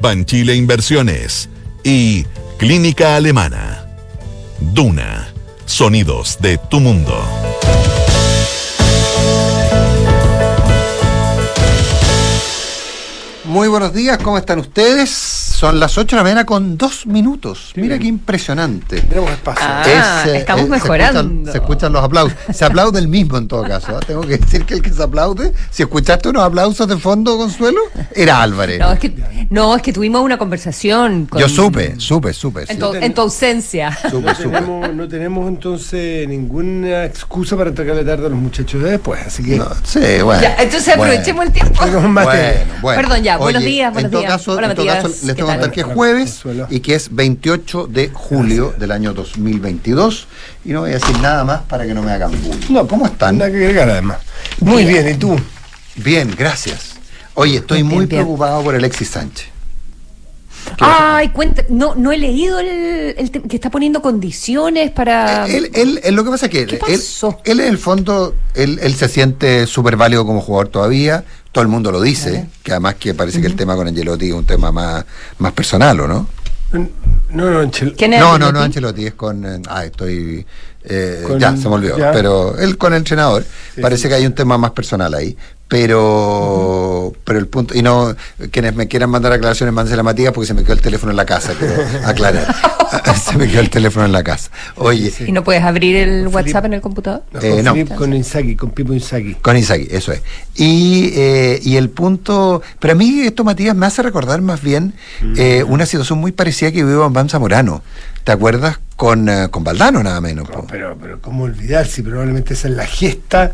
Banchile Inversiones y Clínica Alemana. Duna. Sonidos de tu mundo. Muy buenos días, ¿cómo están ustedes? Son las 8 de la mañana con dos minutos. Mira qué impresionante. Tenemos espacio. Ah, estamos se mejorando. escuchan- Se escuchan, los aplausos. Se aplaude el mismo en todo caso. ¿eh? Tengo que decir que el que se aplaude, si escuchaste unos aplausos de fondo, Consuelo, era Álvarez. No, es que, no, es que tuvimos una conversación. Con, Yo supe, supe, supe. sí. En tu, en tu ausencia. Supe, No supe. tenemos, no tenemos entonces ninguna excusa para entregarle tarde a los muchachos de después, así que No, sí, bueno. Ya, entonces Bueno. aprovechemos el tiempo. Bueno, bueno. Perdón, ya, buenos días, buenos en todo días. Caso, Hola, en todo Matías, caso, les ¿qué tengo que tal? Contar que es jueves y que es 28 de julio del año 2022 y no voy a decir nada más para que no me hagan bullying. No, ¿Cómo están? Nada que agregar además. Muy bien, ¿y tú? Bien, gracias. Oye, estoy Bien, muy preocupado por Alexis Sánchez. Ay, cuenta, no, no he leído el, el que está poniendo condiciones para. él, él, él- lo que pasa es que ¿Qué él, pasó? él en el fondo, él, él se siente súper válido como jugador todavía, todo el mundo lo dice, que además que parece que el tema con Angelotti es un tema más, más personal, ¿o no? No, no, Anchel- ¿Quién es No, no, no, Ancelotti es con. eh, Ah, estoy. Eh, Con- ya, se me olvidó. ya. Pero él con el entrenador. Sí, parece sí, que hay un tema más personal ahí. Pero. Pero el punto. Y no. Quienes me quieran mandar aclaraciones, mándense a Matías porque se me quedó el teléfono en la casa. Quiero aclarar. se me quedó el teléfono en la casa. Oye. ¿Y no puedes abrir el Felipe. WhatsApp en el computador? No, Eh, con, no. Con Inzaghi, con Pipo Inzaghi. Con Isaac, eso es. Y, eh, y el punto. Pero a mí esto, Matías, me hace recordar más bien eh, una situación muy parecida que vivió Bam Zamorano. ¿Te acuerdas? Con, eh, con Valdano, nada menos. po. No, pero, pero cómo olvidar si probablemente esa es la gesta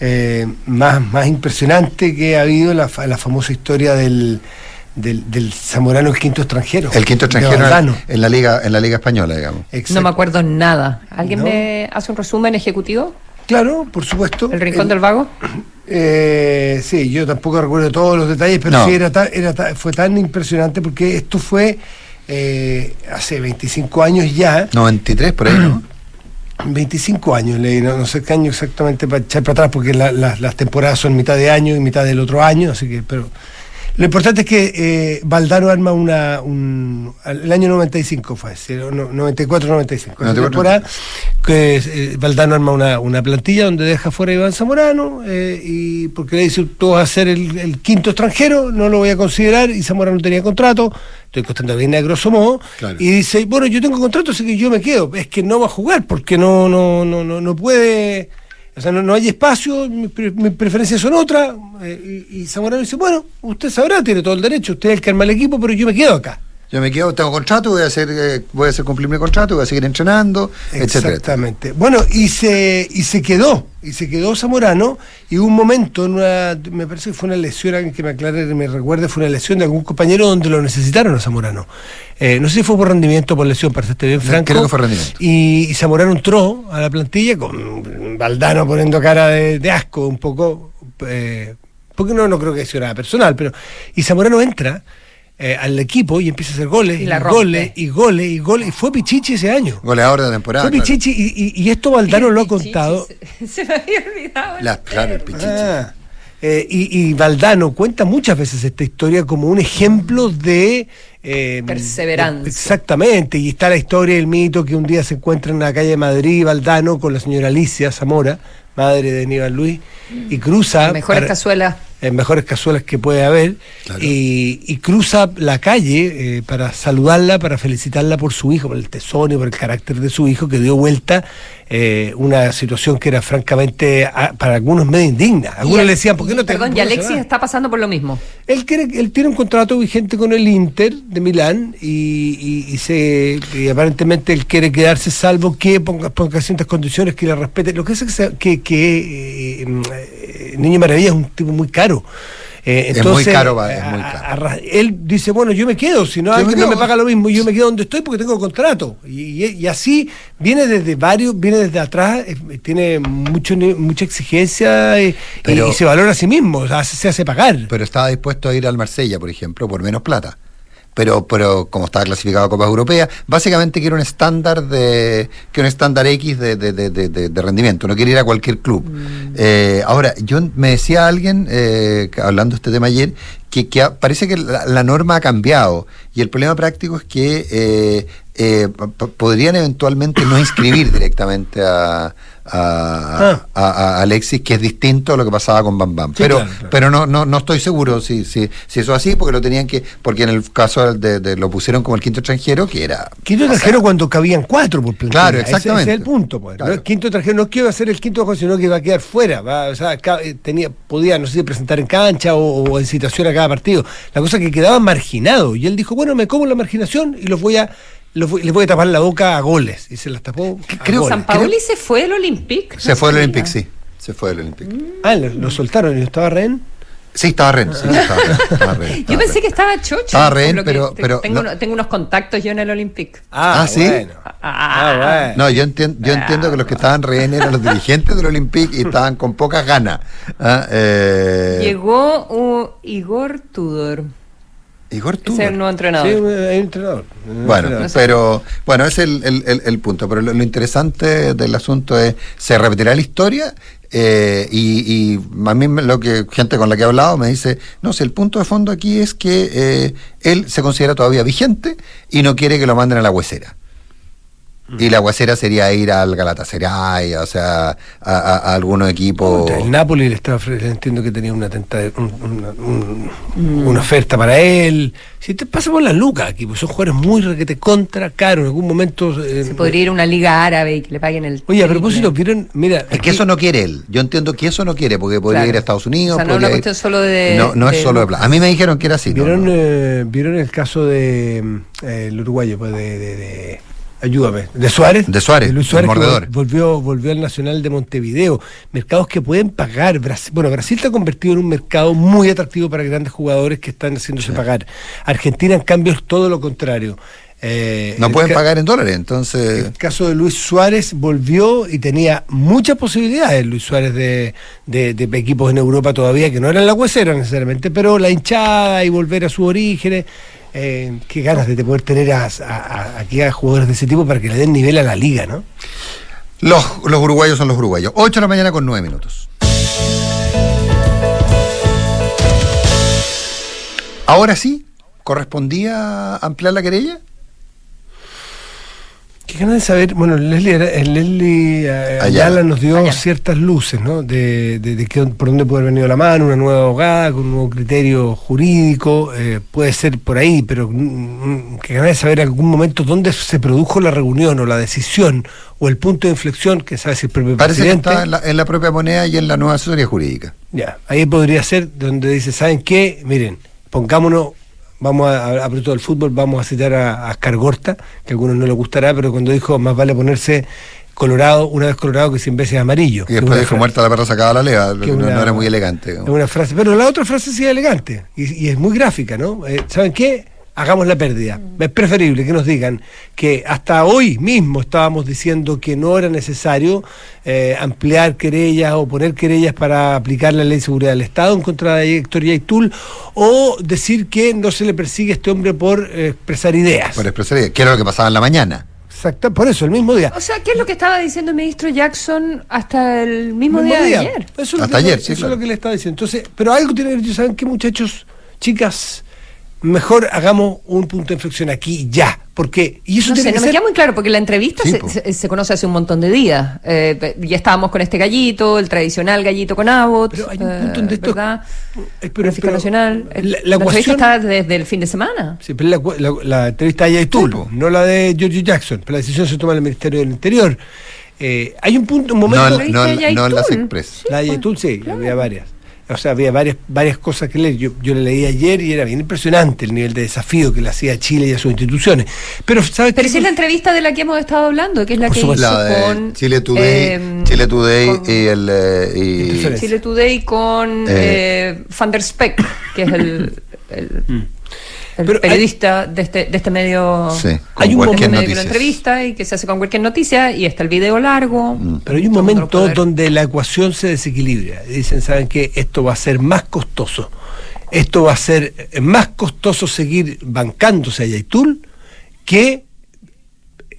eh, más, más impresionante que ha habido en la, la famosa historia del, del, del Zamorano el quinto extranjero. El quinto extranjero en, en la liga en la liga española, digamos. Exacto. No me acuerdo nada. ¿Alguien No. me hace un resumen ejecutivo? Claro, por supuesto. ¿El Rincón El- del Vago? Eh, sí, yo tampoco recuerdo todos los detalles, pero No. sí era tan- era fue tan impresionante porque esto fue eh, hace 25 años ya. 93 por ahí, ¿no? 25 años, leí, no, no sé qué año exactamente para echar para atrás, porque la- la- las temporadas son mitad de año y mitad del otro año, así que, pero lo importante es que eh, Valdano arma una, un, el año 95 fue, sí, no- 94-95, esa 94. temporada, que eh, Valdano arma una, una plantilla donde deja fuera a Iván Zamorano, eh, y porque le dice, tú vas a ser el, el quinto extranjero, no lo voy a considerar, y Zamorano no tenía contrato, estoy contando bien a grosso modo, Claro. y dice, bueno, yo tengo contrato, así que yo me quedo. Es que no va a jugar porque no, no, no, no, no puede, o sea, no, no hay espacio, mis pre- mis preferencias son otras. eh, y, y Zamorano dice, bueno, usted sabrá, tiene todo el derecho, usted es el que arma el equipo, pero yo me quedo acá. Yo me quedo, tengo contrato, voy a hacer, eh, voy a hacer cumplir mi contrato, voy a seguir entrenando, etcétera. Exactamente. Bueno, y se, y se quedó, y se quedó Zamorano, y hubo un momento, en una, me parece que fue una lesión, alguien que me aclare, me recuerde, fue una lesión de algún compañero donde lo necesitaron a Zamorano. Eh, no sé si fue por rendimiento o por lesión, para serte bien franco. creo que fue rendimiento. Y, y Zamorano entró a la plantilla con Valdano poniendo cara de, de asco un poco, eh, porque no, no creo que sido nada personal, pero y Zamorano entra eh, al equipo y empieza a hacer goles, Y y, la rompe. goles, y goles, y goles, y fue Pichichi ese año. Goleador de la temporada. Fue claro. Pichichi, y, y- y esto Valdano lo ha contado. Se, se me había olvidado. La- claro, el Pichichi. Ah, eh, y, y Valdano cuenta muchas veces esta historia como un ejemplo de... eh, Perseverancia. exactamente, y está la historia, el mito que un día se encuentra en la calle de Madrid, Valdano, con la señora Alicia Zamora, madre de Aníbal Luis, y cruza... Mejores para- cazuelas. En mejores cazuelas que puede haber, Claro. y, y cruza la calle eh, para saludarla, para felicitarla por su hijo, por el tesón y por el carácter de su hijo, que dio vuelta eh, una situación que era francamente a- para algunos medio indigna. Algunos Y- le decían, ¿por qué no te Perdón, y Alexis va?". está pasando por lo mismo. Él, quiere, él tiene un contrato vigente con el Inter de Milán y, y- y se, y aparentemente él quiere quedarse salvo que ponga, ponga ciertas condiciones que le respete. Lo que es que, se- que, que, eh, eh, Niño Maravilla es un tipo muy caro. Eh, Es entonces, muy caro, va, es a- muy a- caro. a- él dice, bueno, yo me quedo, si no alguien no me paga lo mismo, yo me quedo donde estoy porque tengo contrato. Y, y- y así viene desde varios, viene desde atrás, eh, tiene mucho, mucha exigencia eh, y, se valora a sí mismo, o sea, se, se hace pagar. Pero estaba dispuesto a ir al Marsella, por ejemplo, por menos plata. Pero, pero como estaba clasificado a Copas Europeas, básicamente quiere un estándar de que un estándar X de, de- de- rendimiento, no quiere ir a cualquier club. Eh, ahora, yo me decía alguien, eh, hablando de este tema ayer, que, que a- parece que la, la norma ha cambiado y el problema práctico es que eh, eh, podrían eventualmente no inscribir directamente a, a- a- a Alexis, que es distinto a lo que pasaba con Bam Bam. Sí, pero claro, claro. pero no, no, no estoy seguro si, si, si eso es así, porque lo tenían que, porque en el caso de, de- lo pusieron como el quinto extranjero, que era Quinto sea, extranjero cuando cabían cuatro por plantilla. Claro, Ese- Ese, exactamente. es el punto, pues. Claro. ¿no? Quinto extranjero no es que iba a ser el quinto sino que iba a quedar fuera. va, o sea, eh, tenía, podía, no sé si presentar en cancha o, o en situación a cada partido. La cosa es que quedaba marginado. Y él dijo, bueno, me como la marginación y los voy a, voy a tapar la boca a goles. Y se las tapó. a creo- goles. San Pauli se fue del Olympique. se No fue del. Olympic, sí. Se fue del Olympic. Ah, lo, lo soltaron y no estaba rehén. Sí, estaba Ren, sí, estaba Ren, estaba Ren, Yo pensé Ren. que estaba chocho. Estaba que pero- pero tengo, no- uno- tengo unos contactos yo en el Olympique. Ah, ¿sí? bueno. Ah, bueno. No, yo, entien- yo entiendo que los que estaban rehén eran los dirigentes del Olympic y estaban con pocas ganas. Ah, eh, Llegó uh, Igor Tudor. Igor Ese es Tudor. el nuevo Sí, entrenador. hay un entrenador. Un Bueno, entrenador. pero bueno, ese es el, el- el- el punto. Pero lo, lo interesante del asunto es, ¿se repetirá la historia? Eh, y, y a mí lo que gente con la que he hablado me dice, no sé, el punto de fondo aquí es que eh, él se considera todavía vigente y no quiere que lo manden a la huesera. Y la huesera sería ir al Galatasaray, o sea, a, a- a algunos equipos. El Napoli le estaba entiendo que tenía una, tenta- un- una, un- Mm. una oferta para él. Si te pasa por la lucas aquí, pues son jugadores muy requete contra caro. En algún momento. eh, Se podría ir a una liga árabe y que le paguen el. Oye, a propósito, vieron, mira. Es que eso no quiere él. Yo entiendo que eso no quiere, porque podría Claro. ir a Estados Unidos. O sea, no es podría una ir- cuestión solo de- No, no es de solo de plata. A mí me dijeron que era así. ¿no? ¿Vieron, no. eh, ¿Vieron el caso de mm, eh, el uruguayo, pues de, de- de- ayúdame, de Suárez? De Suárez, Luis el Suárez que mordedor. vol- volvió, volvió al Nacional de Montevideo. Mercados que pueden pagar. Brasil, bueno, Brasil está convertido en un mercado muy atractivo para grandes jugadores que están haciéndose pagar. Argentina, en cambio, es todo lo contrario. Eh, No el pueden pagar en dólares, entonces. El caso de Luis Suárez volvió y tenía muchas posibilidades Luis Suárez de, de- de equipos en Europa todavía, que no eran la huesera necesariamente, pero la hinchada y volver a sus orígenes. Eh, qué ganas de poder tener aquí a jugadores de ese tipo para que le den nivel a la liga, ¿no? Los, los uruguayos son los uruguayos. 8 de la mañana con 9 minutos. Ahora sí, ¿correspondía ampliar la querella? Qué ganas de saber, bueno, Leslie, era- eh, Leslie eh, Ayala. Ayala nos dio Ayala. ciertas luces, ¿no? De, de- de qué- por dónde puede haber venido la mano, una nueva abogada con un nuevo criterio jurídico, eh, puede ser por ahí, pero mm, mm, qué ganas de saber en algún momento dónde se produjo la reunión o la decisión o el punto de inflexión, que sabe si el propio Parece que presidente. está en la, en la propia moneda y en la nueva asesoría jurídica. Ya, ahí podría ser donde dice, ¿saben qué? Miren, pongámonos, vamos a, a, del fútbol, vamos a citar a, a Ascargorta, que a algunos no les gustará, pero cuando dijo, más vale ponerse colorado, una vez colorado que cien veces amarillo. Y después dijo muerta la perra sacada la leva, no, una- no era muy elegante. Es una frase, pero la otra frase sí es elegante y, y es muy gráfica, ¿no? Eh, ¿Saben qué? Hagamos la pérdida. Es preferible que nos digan que hasta hoy mismo estábamos diciendo que no era necesario eh, ampliar querellas o poner querellas para aplicar la ley de seguridad del Estado en contra de Héctor Yaitul o decir que no se le persigue a este hombre por eh, expresar ideas. Por expresar, que era lo que pasaba en la mañana. Exacto, por eso, el mismo día. O sea, ¿qué es lo que estaba diciendo el ministro Jackson hasta el mismo, Mismo día, día. de ayer? Eso es lo Hasta que- ayer, sí, Eso claro. es lo que le estaba diciendo. Entonces, pero algo tiene que ver, ¿saben qué, muchachos, chicas? Mejor hagamos un punto de inflexión aquí ya. Porque, y eso No tiene sé, que no me queda muy claro, porque la entrevista Sí, se, se- se conoce hace un montón de días. Eh, ya estábamos con este gallito, el tradicional gallito con Abbott. Pero hay un eh, punto donde esto- ¿verdad? Eh, pero- Pero, nacional. la- la entrevista está desde el fin de semana. Sí, pero la, la- la entrevista de Yaitul, Sí, no la de George Jackson, pero la decisión se toma en el Ministerio del Interior. Eh, hay un punto, un momento. No, ¿La no, no las? Express. la de pues, Yaitul, sí, claro. había varias. O sea, había varias, varias cosas que leer. Yo, yo le leí ayer y era bien impresionante el nivel de desafío que le hacía a Chile y a sus instituciones. Pero, ¿sabes Pero qué? si es la entrevista de la que hemos estado hablando, que es la Por que supuesto. hizo La de con Chile Today, eh, Chile Today con- y el eh, y-. Chile Today con Eh. eh, Van der Speck, que es el, el- el. Pero hay- periodista de, este, de este medio. sí, con Hay un de cualquier medio que lo entrevista y que se hace con cualquier noticia y está el video largo. Mm. Pero hay un momento donde la ecuación se desequilibra. Dicen, ¿saben qué? Esto va a ser más costoso. Esto va a ser más costoso seguir bancándose a Yaitul que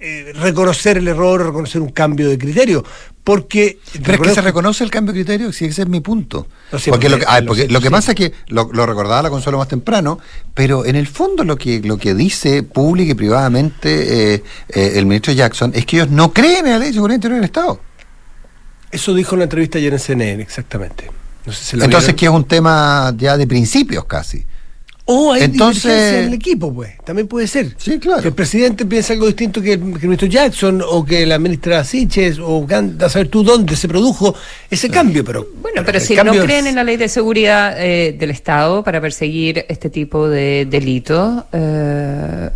eh, reconocer el error, reconocer un cambio de criterio. Porque. Pero es que se reconoce el cambio de criterio, sí, ese es mi punto. No, sí, porque lo que, ah, lo porque siento, lo que sí. pasa es que lo, lo recordaba la Consuelo más temprano, pero en el fondo lo que, lo que dice pública y privadamente eh, eh, el ministro Jackson es que ellos no creen en la ley de seguridad interior del Estado. Eso dijo en la entrevista ayer en CNN, exactamente. No sé si la Entonces, vieron. que es un tema ya de principios casi. O hay Entonces- divergencia en el equipo, pues. También puede ser. Sí, claro. Que el presidente piensa algo distinto que el, que el ministro Jackson o que la ministra Siches o a saber tú dónde se produjo ese cambio, pero. Bueno, pero si cambio no es- creen en la ley de seguridad eh, del Estado para perseguir este tipo de delitos, eh,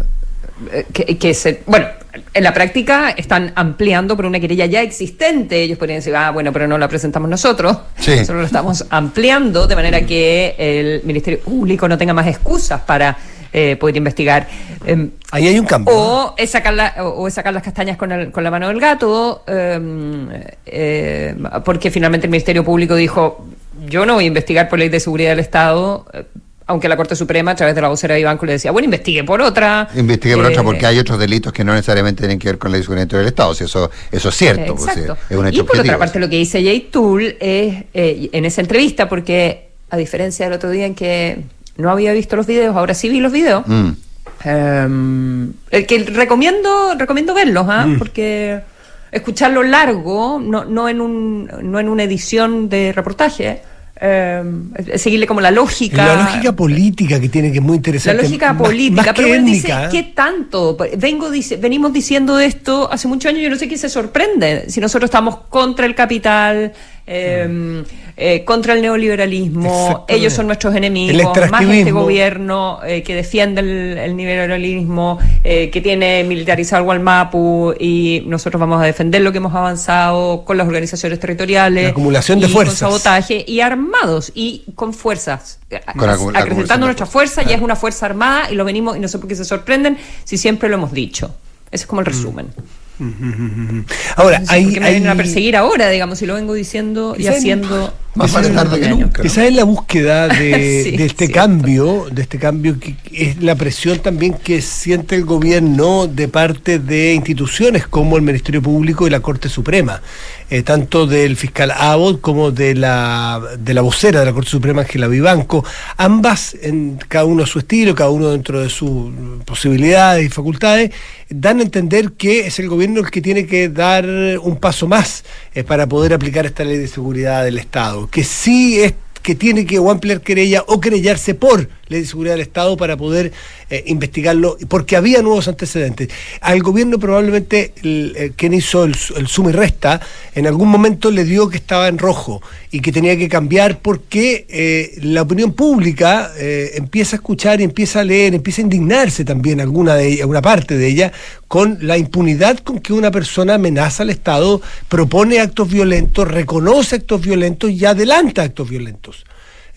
que, que se, bueno, en la práctica están ampliando por una querella ya existente. Ellos podrían decir, ah, bueno, pero no la presentamos nosotros. Sí. Nosotros lo estamos ampliando de manera que el Ministerio Público no tenga más excusas para eh, poder investigar. Em, Ahí hay un cambio. o es sacar, la- o es sacar las castañas con, el- con la mano del gato, eh, eh, porque finalmente el Ministerio Público dijo, yo no voy a investigar por ley de seguridad del Estado, eh, aunque la Corte Suprema, a través de la vocera de Ibanco, le decía, bueno, investigue por otra. Investigue por Eh, otra porque hay otros delitos que no necesariamente tienen que ver con la interior del Estado. Si eso, eso es cierto, pues, Exacto. es un hecho y por otra parte, lo que dice Jay Tool es eh, en esa entrevista, porque a diferencia del otro día en que no había visto los videos, ahora sí vi los videos. Mm. Eh, el que recomiendo recomiendo verlos, ¿ah? Mm. porque escucharlo largo, no, no en un no en una edición de reportaje, eh, seguirle como la lógica. La lógica política que tiene que es muy La interesante. lógica más- política, más pero él dice, ¿eh? ¿qué tanto? Vengo dice, venimos diciendo esto hace muchos años, yo no sé quién se sorprende. Si nosotros estamos contra el capital, eh, eh, contra el neoliberalismo, ellos son nuestros El enemigos, más este gobierno eh, que defiende el, el neoliberalismo, eh, que tiene militarizado al Mapu y nosotros vamos a defender lo que hemos avanzado con las organizaciones territoriales. La acumulación de y fuerzas. Con sabotaje y armados y con fuerzas. Con acrecentando nuestra fuerza, ya es una fuerza armada y lo venimos, y no sé por qué se sorprenden, si siempre lo hemos dicho. Ese es como el Mm. Ahora, No sé hay, ¿Por qué me hay- vienen a perseguir ahora, digamos, si lo vengo diciendo y haciendo? Más vale tarde que nunca. Quizás en la búsqueda de, Sí, de este cierto. cambio, de este cambio que que es la presión también que siente el gobierno de parte de instituciones como el Ministerio Público y la Corte Suprema, eh, tanto del fiscal Abbott como de la de la vocera de la Corte Suprema, Ángela Vivanco, ambas en cada uno a su estilo, cada uno dentro de sus posibilidades y facultades, dan a entender que es el gobierno el que tiene que dar un paso más eh, para poder aplicar esta ley de seguridad del Estado, que sí es que tiene que o ampliar querella o querellarse por ley de seguridad del Estado para poder eh, investigarlo, porque había nuevos antecedentes. Al gobierno probablemente el, eh, quien hizo el, el suma y resta, en algún momento le dio que estaba en rojo y que tenía que cambiar porque eh, la opinión pública empieza a escuchar y empieza a leer, empieza a indignarse también alguna de ella, alguna parte de ella, con la impunidad con que una persona amenaza al Estado, propone actos violentos, reconoce actos violentos y adelanta actos violentos.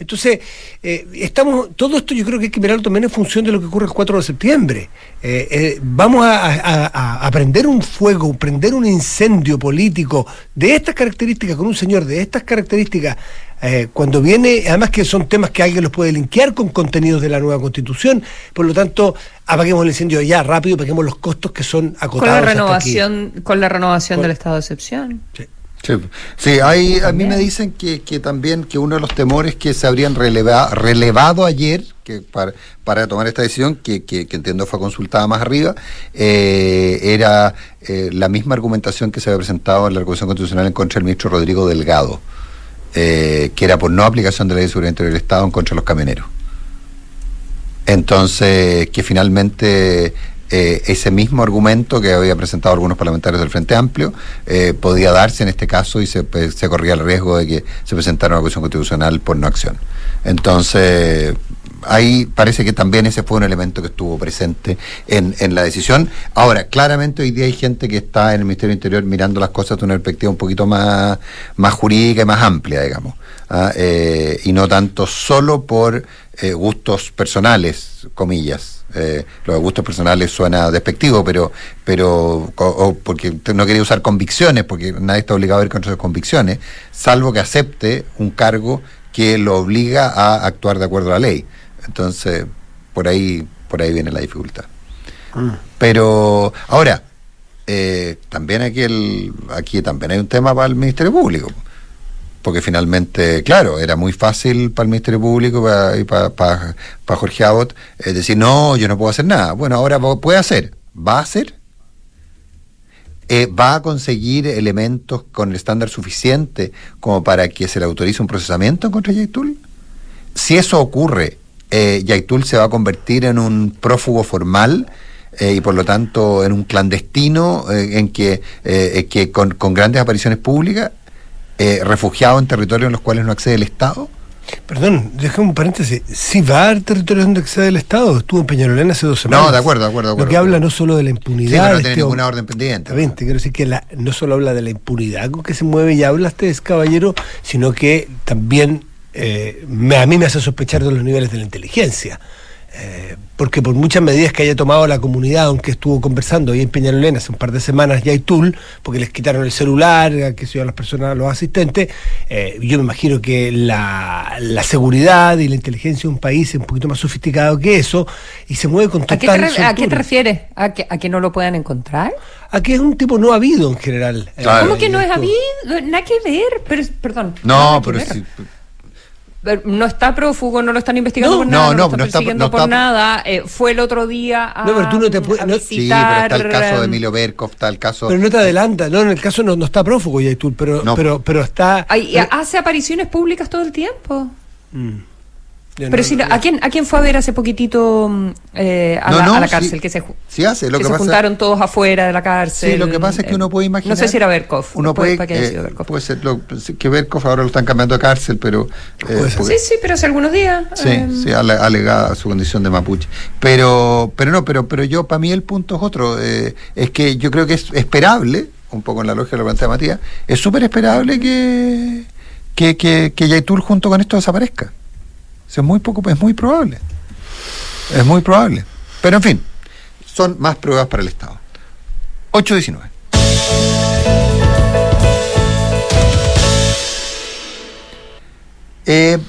Entonces, eh, estamos, todo esto yo creo que hay que mirarlo también en función de lo que ocurre el 4 de septiembre. Eh, eh, vamos a, a- a- a prender un fuego, prender un incendio político de estas características con un señor de estas características, eh, cuando viene, además que son temas que alguien los puede linkear con contenidos de la nueva constitución, por lo tanto, apaguemos el incendio ya rápido, paguemos los costos que son acotados. Con la hasta aquí. renovación, con la renovación Con- del estado de excepción. Sí. Sí, sí hay, a mí me dicen que, que también que uno de los temores que se habrían releva- relevado ayer que para, para tomar esta decisión, que, que- que entiendo fue consultada más arriba, eh, era eh, la misma argumentación que se había presentado en la Recusación Constitucional en contra del ministro Rodrigo Delgado, eh, que era por no aplicación de la ley de seguridad interior del Estado en contra de los camioneros. Entonces, que finalmente eh, ese mismo argumento que había presentado algunos parlamentarios del Frente Amplio eh, podía darse en este caso y se, pues, se corría el riesgo de que se presentara una acusación constitucional por no acción. Entonces, ahí parece que también ese fue un elemento que estuvo presente en, en, la decisión. Ahora, claramente hoy día hay gente que está en el Ministerio del Interior mirando las cosas de una perspectiva un poquito más, más jurídica y más amplia, digamos, ¿ah? eh, y no tanto solo por eh, gustos personales, comillas. Eh, los gustos personales suena despectivo, pero, pero o porque no quería usar convicciones, porque nadie está obligado a ir contra sus convicciones, salvo que acepte un cargo que lo obliga a actuar de acuerdo a la ley. Entonces, por ahí, por ahí viene la dificultad. Mm. Pero ahora, eh, también aquí el, aquí también hay un tema para el Ministerio Público. Porque finalmente, claro, era muy fácil para el Ministerio Público y para, para, Jorge Abbott eh, decir, no, yo no puedo hacer nada. Bueno, ahora puede hacer. ¿Va a hacer? Eh, ¿Va a conseguir elementos con el estándar suficiente como para que se le autorice un procesamiento contra Yaitul? Si eso ocurre eh, Yaitul se va a convertir en un prófugo formal eh, y por lo tanto en un clandestino eh, en que, que con, grandes apariciones públicas, refugiado en territorios en los cuales no accede el Estado. Perdón, déjame un paréntesis. Si va a territorios donde accede el Estado, estuvo en Peñarolén hace dos semanas. No, de acuerdo, de acuerdo. De acuerdo Lo que habla no solo de la impunidad. Sí, no tiene este ninguna orden pendiente. quiero decir que la, no solo habla de la impunidad con que se mueve y habla este caballero, sino que también eh, a mí me hace sospechar de los niveles de la inteligencia. Eh, porque por muchas medidas que haya tomado la comunidad, aunque estuvo conversando ahí en Peñalolén hace un par de semanas ya hay tool, porque les quitaron el celular, que se a las personas, a los asistentes, eh, yo me imagino que la, seguridad y la inteligencia de un país es un poquito más sofisticado que eso y se mueve con total ¿A qué te, refieres? ¿A que, ¿A que no lo puedan encontrar? A que es un tipo no habido en general. ¿Cómo que no es habido? Nada que ver, pero, perdón. No, pero sí no está prófugo, no lo están investigando por nada, no, no, no, está persiguiendo por nada. Eh, fue el otro día a, no, pero tú no te puedes, Sí, pero está el caso de Emilio Berkov, está el caso... Pero no te adelanta, no, en el caso no, no está prófugo, Yaitul, pero, pero, pero está... hace apariciones públicas todo el tiempo. Mm. Pero si, ¿a, quién, ¿a quién fue a ver hace poquitito mm, eh, a, la, cárcel? que se, sí hace, lo que, que se juntaron todos afuera de la cárcel. Sí, lo que pasa es que uno puede imaginar. No sé si era Berkov. Uno puede, eh, puede ser lo, que Berkov ahora lo están cambiando a cárcel, pero. Eh, sí, sí, pero hace algunos días. Sí, eh, sí, alegada su condición de mapuche. Pero, pero no, pero, pero yo, para mí el punto es otro. es que yo creo que es esperable, un poco en la lógica de lo plantea Matías, es súper esperable que, que, que, que Yaitul junto con esto desaparezca es muy poco, es muy probable. Es muy probable. Pero en fin, son más pruebas para el Estado. 8.19. Eh,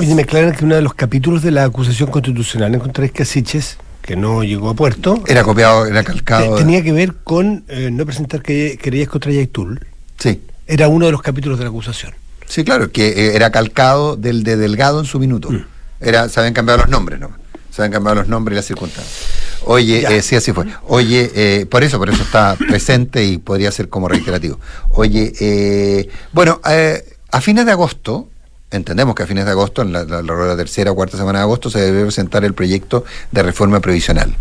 Oye, me aclaran que uno de los capítulos de la acusación constitucional en contra de Casiches, que no llegó a puerto. Era copiado, era calcado. tenía que ver con eh, no presentar que querías contra Yaitul. Sí. Era uno de los capítulos de la acusación. Sí, claro, que eh, era calcado del de Delgado en su minuto. Mm. Era, se habían cambiado los nombres, ¿no? Se habían cambiado los nombres y las circunstancias. Oye, eh, sí, así fue. Oye, eh, por eso, por eso está presente y podría ser como reiterativo. Oye, bueno, a fines de agosto, entendemos que a fines de agosto, en la, tercera o cuarta semana de agosto, se debe presentar el proyecto de reforma previsional.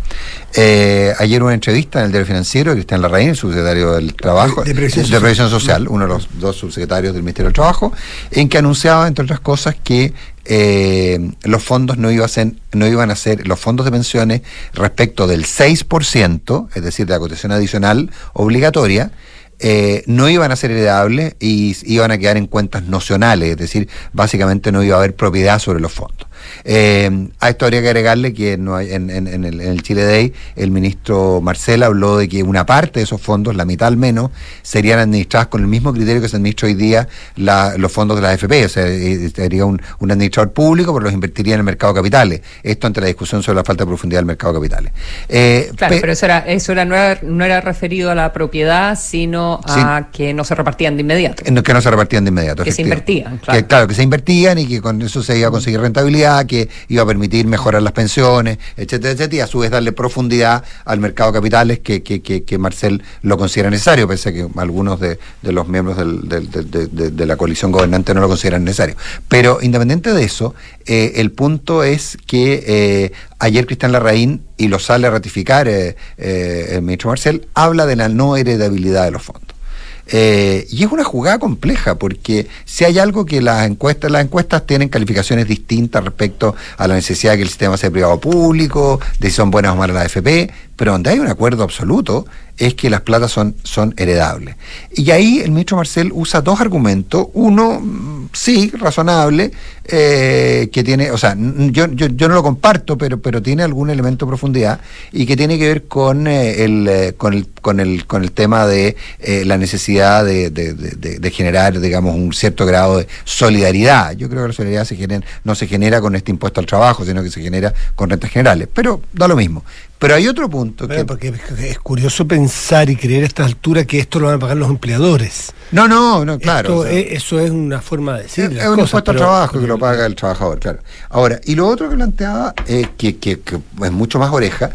Eh, ayer una entrevista en el Diario Financiero, Cristian Larraín, el subsecretario del Trabajo, de, Previsión, Social, uno de los dos subsecretarios del Ministerio del Trabajo, en que anunciaba, entre otras cosas, que eh, los fondos no, iba a ser, no iban a ser, los fondos de pensiones respecto del 6%, es decir, de la cotización adicional obligatoria, eh, no iban a ser heredables y iban a quedar en cuentas nocionales, es decir, básicamente no iba a haber propiedad sobre los fondos. Eh, a esto habría que agregarle que no hay, en, en, el, Chile Day el ministro Marcel habló de que una parte de esos fondos, la mitad al menos, serían administradas con el mismo criterio que se administra hoy día los fondos de la AFP, o sea, eh, sería un, administrador público, pero los invertiría en el mercado de capitales. Esto ante la discusión sobre la falta de profundidad del mercado de capitales. Eh, claro, pero eso era, eso era, no, era, referido a la propiedad, sino a que no se repartían de inmediato. Que no se repartían de inmediato. Que se invertían, claro. Que, claro, que se invertían y que con eso se iba a conseguir rentabilidad que iba a permitir mejorar las pensiones, etcétera, etcétera, y a su vez darle profundidad al mercado de capitales que, que, que, Marcel lo considera necesario, pese a que algunos de, los miembros de, la coalición gobernante no lo consideran necesario. Pero independiente de eso, eh, el punto es que eh, ayer Cristian Larraín, y lo sale a ratificar eh, el ministro Marcel, habla de la no heredabilidad de los fondos. Eh, y es una jugada compleja porque si hay algo que las encuestas, las encuestas tienen calificaciones distintas respecto a la necesidad de que el sistema sea privado o público, de si son buenas o malas las AFP, pero donde hay un acuerdo absoluto es que las platas son, son heredables. Y ahí el ministro Marcel usa dos argumentos. Uno, mm, sí, razonable, eh, que tiene, o sea, yo, yo, yo no lo comparto, pero, pero tiene algún elemento de profundidad y que tiene que ver con, eh, el, eh, con, el, con, el, con el tema de eh, la necesidad de- de generar, digamos, un cierto grado de solidaridad. Yo creo que la solidaridad se genera, no se genera con este impuesto al trabajo, sino que se genera con rentas generales. Pero da lo mismo. Pero hay otro punto Bueno, que... porque es curioso pensar y creer a esta altura que esto lo van a pagar los empleadores. No, no, no, claro. Esto o sea, es- eso es una forma de decir. Es, las un cosas, impuesto al pero- trabajo que lo paga el trabajador, claro. Ahora, y lo otro que planteaba, eh, que, que- que es mucho más oreja,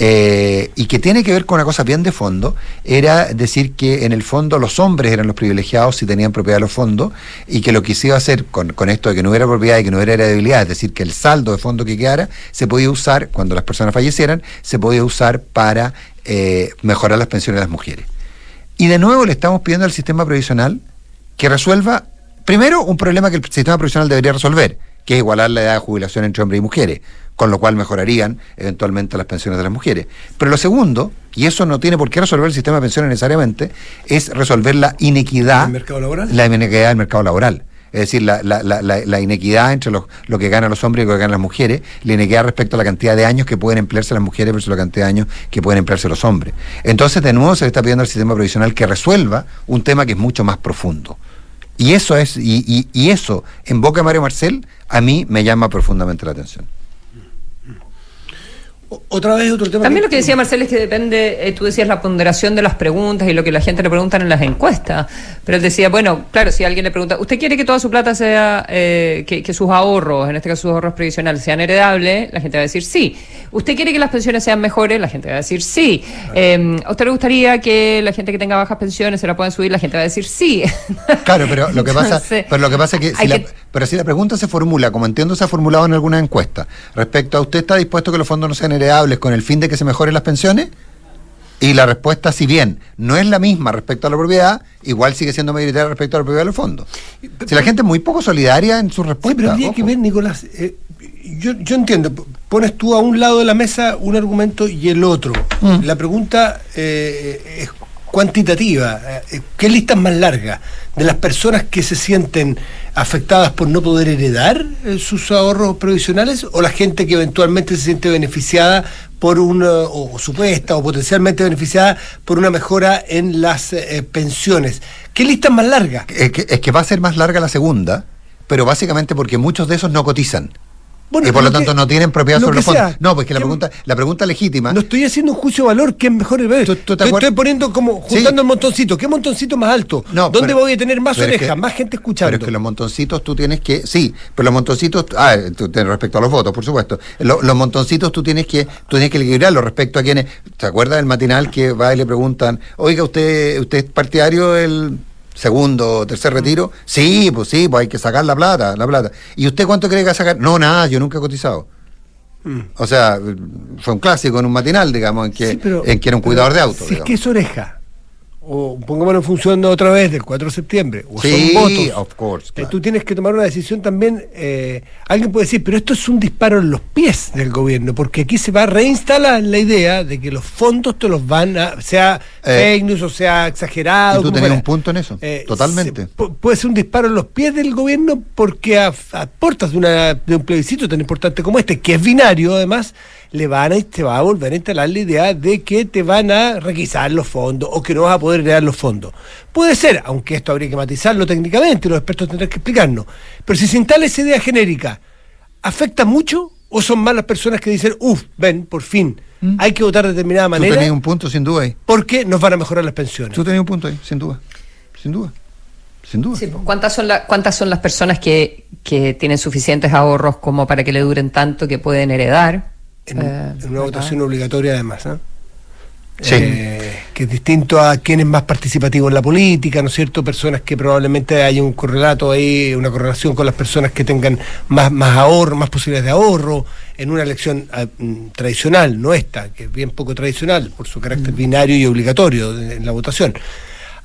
eh, y que tiene que ver con una cosa bien de fondo, era decir que en el fondo los hombres eran los privilegiados si tenían propiedad de los fondos, y que lo que se iba a hacer con, con esto de que no hubiera propiedad y que no hubiera heredabilidad, es decir, que el saldo de fondo que quedara, se podía usar, cuando las personas fallecieran, se podía usar para eh, mejorar las pensiones de las mujeres. Y de nuevo le estamos pidiendo al sistema previsional que resuelva, primero, un problema que el sistema previsional debería resolver, que es igualar la edad de jubilación entre hombres y mujeres, con lo cual mejorarían eventualmente las pensiones de las mujeres. Pero lo segundo, y eso no tiene por qué resolver el sistema de pensiones necesariamente, es resolver la inequidad. ¿El mercado laboral? La inequidad del mercado laboral. Es decir, la, la- la- la- la inequidad entre los- lo que ganan los hombres y lo que ganan las mujeres, la inequidad respecto a la cantidad de años que pueden emplearse las mujeres versus la cantidad de años que pueden emplearse los hombres. Entonces, de nuevo, se le está pidiendo al sistema provisional que resuelva un tema que es mucho más profundo. Y eso es, y, y- eso, en boca de Mario Marcel, a mí me llama profundamente la atención. Otra vez otro tema. También lo que decía Marcel es que depende, eh, tú decías la ponderación de las preguntas y lo que la gente le preguntan en las encuestas. Pero él decía, bueno, claro, si alguien le pregunta, ¿usted quiere que toda su plata sea, eh, que, que sus ahorros, en este caso sus ahorros previsionales, sean heredables? La gente va a decir sí. ¿Usted quiere que las pensiones sean mejores? La gente va a decir sí. Eh, ¿A usted le gustaría que la gente que tenga bajas pensiones se la puedan subir? La gente va a decir sí. Claro, pero lo que pasa, Entonces, pero lo que pasa es que, si hay la, que- pero si la pregunta se formula, como entiendo se ha formulado en alguna encuesta, respecto a usted está dispuesto que los fondos no sean heredables con el fin de que se mejoren las pensiones, y la respuesta, si bien no es la misma respecto a la propiedad, igual sigue siendo mayoritaria respecto a la propiedad de los fondos. Si la gente es muy poco solidaria en su Sí, respuesta. pero habría ojo. que ver, Nicolás. eh, yo, yo entiendo, pones tú a un lado de la mesa un argumento y el otro. Mm. La pregunta eh, es cuantitativa. eh, ¿Qué lista más larga? ¿De las personas que se sienten afectadas por no poder heredar eh, sus ahorros previsionales o la gente que eventualmente se siente beneficiada por una, o supuesta o potencialmente beneficiada por una mejora en las eh, pensiones? ¿Qué lista más larga? Es que va a ser más larga la segunda, pero básicamente porque muchos de esos no cotizan. Bueno, y por lo lo tanto que- no tienen propiedad sobre los fondos. No, pues que la ¿Qué- pregunta, la pregunta legítima. No estoy haciendo un juicio de valor, ¿qué es mejor el te Estoy- poniendo como, Sí. juntando el montoncito. ¿Qué montoncito más alto? No, ¿Dónde pero- voy a tener más es orejas, que- más gente escuchando? Pero es que los montoncitos tú tienes que. Sí, pero los montoncitos. Ah, tú- te- respecto a los votos, por supuesto. Lo- los montoncitos tú tienes que tú tienes que equilibrarlos respecto a quienes. ¿Te acuerdas del matinal que va y le preguntan, oiga, ¿usted, usted es partidario del segundo o tercer retiro? Sí, pues sí, pues hay que sacar la plata, la plata. ¿Y usted cuánto cree que va a sacar? No, nada, yo nunca he cotizado. O sea, fue un clásico en un matinal, digamos, en que, Mm. Sí, pero- en que era un cuidador de pero auto. Si es que es oreja, o pongámoslo en función de otra vez del 4 de septiembre, o Sí, son votos, of course, eh, claro. tú tienes que tomar una decisión también. eh, alguien puede decir, pero esto es un disparo en los pies del gobierno, porque aquí se va a reinstalar la idea de que los fondos te los van a, sea Eh, fake news o sea exagerado. y tú tenías un punto en eso, totalmente. se- pu- puede ser un disparo en los pies del gobierno porque a, a portas de, una, de un plebiscito tan importante como este, que es binario además, le van a, te va a volver a instalar la idea de que te van a requisar los fondos o que no vas a poder heredar los fondos. Puede ser, aunque esto habría que matizarlo técnicamente, los expertos tendrán que explicarnos, pero si se instala esa idea genérica, ¿afecta mucho o son más las personas que dicen, uff, ven, por fin, hay que votar de determinada Mm. Tú manera tenías un punto sin duda ahí. porque nos van a mejorar las pensiones? Tú tenías un punto ahí, sin duda. Sin duda. sin duda. Sí, pues, ¿cuántas, son la- ¿Cuántas son las personas que, que tienen suficientes ahorros como para que le duren tanto que pueden heredar? En, Eh, en una ¿verdad? votación obligatoria además. ¿ah? Sí. Eh, que es distinto a quien es más participativo en la política, ¿no es cierto? Personas que probablemente haya un correlato ahí, una correlación con las personas que tengan más, más ahorro, más posibilidades de ahorro en una elección ah, mm, tradicional, no esta, que es bien poco tradicional por su carácter binario y obligatorio de- en la votación.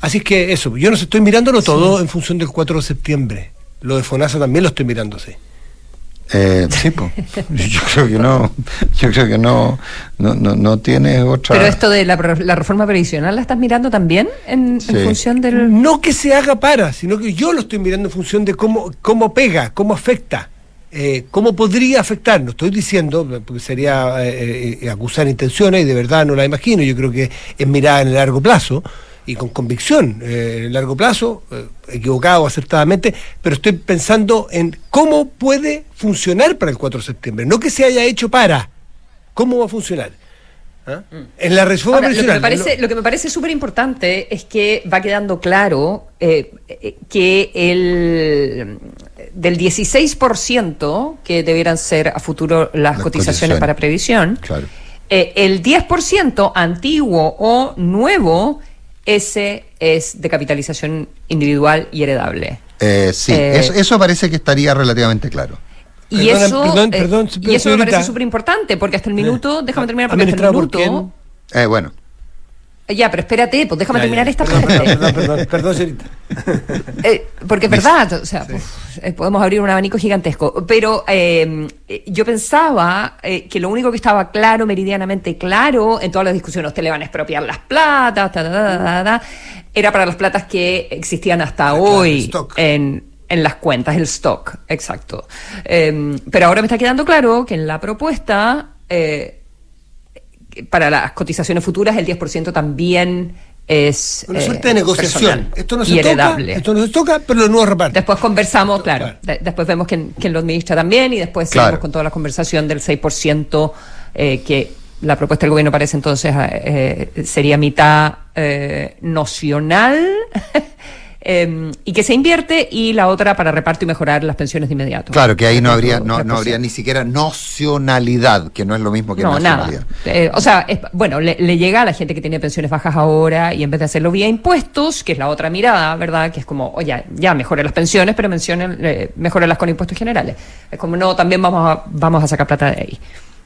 Así es que eso, yo no sé, estoy mirándolo todo en función del 4 de septiembre. Lo de FONASA también lo estoy mirando, sí. Eh, sí, pues. Yo creo que no. Yo creo que no. No, no, no tiene otra. Pero esto de la, la reforma previsional, ¿la estás mirando también en, función del...? No que se haga para, sino que yo lo estoy mirando en función de cómo, cómo pega, cómo afecta, eh, cómo podría afectar. No estoy diciendo, porque sería eh, eh, acusar intenciones y de verdad no la imagino. Yo creo que es mirar en el largo plazo y con convicción eh, en el largo plazo, eh, equivocado o acertadamente, pero estoy pensando en cómo puede funcionar para el 4 de septiembre, no que se haya hecho para, cómo va a funcionar. ¿Ah? En la reforma Ahora, lo, que me parece, lo que me parece súper importante es que va quedando claro eh, eh, que el del 16% que debieran ser a futuro las, Las cotizaciones cotizaciones. para previsión, Claro. eh, el 10% antiguo o nuevo, ese es de capitalización individual y heredable. Eh, sí, Eh, eso, eso parece que estaría relativamente claro. Y Perdona, eso, perdón, eh, perdón, y eso me parece súper importante, porque hasta el minuto, déjame terminar, porque hasta el por minuto... Eh, bueno. Ya, pero espérate, pues déjame Ya, terminar ya. esta Perdón, parte. Perdón, perdón, perdón, perdón, señorita. Eh, porque es verdad, o sea, uf, eh, podemos abrir un abanico gigantesco. Pero eh, eh, yo pensaba eh, que lo único que estaba claro, meridianamente claro, en todas las discusiones, usted le van a expropiar las platas, ta, ta, ta, era para las platas que existían hasta Ah, hoy en, en las cuentas, el stock, exacto. Eh, pero ahora me está quedando claro que en la propuesta, para las cotizaciones futuras, el 10% también es. Una eh, suerte de negociación. personal Esto no y se toca, heredable. esto no se toca, pero lo nuevo reparte. Después conversamos, claro, Claro. de- después vemos quién, quién lo administra también y después Claro. seguimos con toda la conversación del 6% eh, que la propuesta del gobierno parece entonces eh, sería mitad eh, nocional eh, y que se invierte y la otra para reparto y mejorar las pensiones de inmediato. Claro, que ahí no habría, no, 3%. no habría ni siquiera nocionalidad, que no es lo mismo que No, nada. nacionalidad. Eh, o sea, es- bueno, le, le llega a la gente que tiene pensiones bajas ahora y en vez de hacerlo vía impuestos, que es la otra mirada, ¿verdad? Que es como, oye, ya mejore las pensiones, pero mencionen, eh, mejórelas con impuestos generales. Es como, no, también vamos a, vamos a sacar plata de ahí.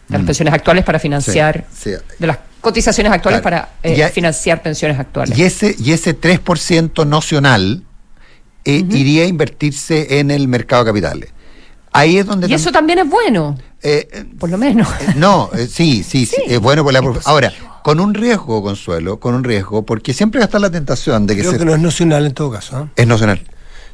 De las pensiones actuales para financiar, Mm. Sí, sí. de las cotizaciones actuales Claro. para eh, financiar pensiones actuales. Y ese, y ese 3% nocional eh, iría a invertirse en el mercado de capitales. Ahí es donde... Y eso tam- también es bueno, eh, por lo menos. Eh, No, eh, sí, sí, sí, Sí, es bueno por la. Ahora, con un riesgo, Consuelo, con un riesgo, porque siempre va a estar la tentación de que, Creo se- que no es nacional en todo caso. ¿ah? es nacional.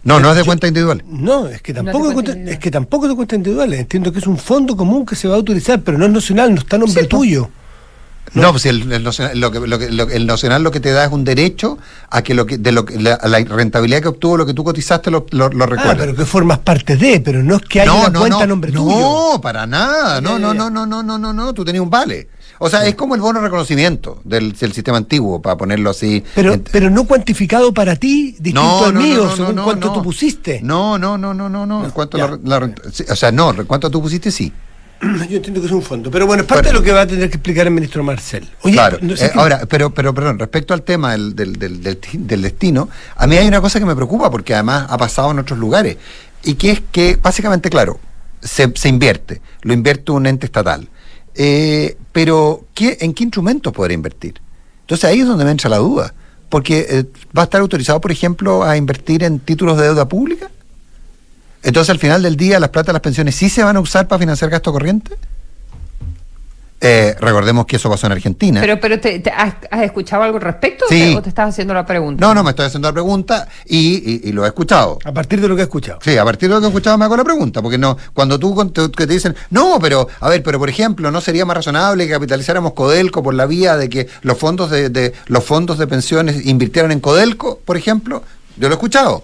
No, no es de Yo- cuenta individual. No, es que No tampoco te de cuenta cuenta, individual. es que tampoco de cuenta individual. Entiendo que es un fondo común que se va a utilizar, pero no es nacional, no está a nombre Sí, po. tuyo. No, pues el, el nacional, lo que, lo que- lo que- el nacional lo que te da es un derecho a que lo que de lo que la, a la rentabilidad que obtuvo lo que tú cotizaste lo, lo, lo Ah, recuerdas. pero que formas parte de, pero no es que haya una cuenta a nombre no, tuyo. No, para nada. No, no, no, no, no, no, no, no. Tú tenías un vale. O sea, es como el bono de reconocimiento del, del sistema antiguo, para ponerlo así. Pero, pero no cuantificado para ti, distinto no, al no, mío, no, según cuánto tú pusiste. No, no, no, no, no, no. En cuanto la, la o sea, no, en cuanto tú pusiste, sí. Yo entiendo que es un fondo. Pero bueno, es parte Bueno. de lo que va a tener que explicar el ministro Marcel. Oye, claro. no sé Eh, ahora, pero, pero, perdón, respecto al tema del, del, del, del ti- del destino, a mí hay una cosa que me preocupa, porque además ha pasado en otros lugares, y que es que, básicamente, claro, se, se invierte, lo invierte un ente estatal. Eh, pero, ¿qué, ¿en qué instrumentos podrá invertir? Entonces ahí es donde me entra la duda, porque eh, va a estar autorizado, por ejemplo, a invertir en títulos de deuda pública. Entonces, al final del día, las plata de las pensiones sí se van a usar para financiar gasto corriente. Eh, recordemos que eso pasó en Argentina. Pero, pero te, te- ¿has, has escuchado algo al respecto Sí. o te- o te estás haciendo la pregunta? No, no, me estoy haciendo la pregunta y, y- y lo he escuchado. A partir de lo que he escuchado. Sí, a partir de lo que he escuchado me hago la pregunta, porque no, cuando tú con- te, que te dicen, no, pero, a ver, pero por ejemplo, ¿no sería más razonable que capitalizáramos Codelco por la vía de que los fondos de, de- los fondos de pensiones invirtieran en Codelco, por ejemplo? Yo lo he escuchado.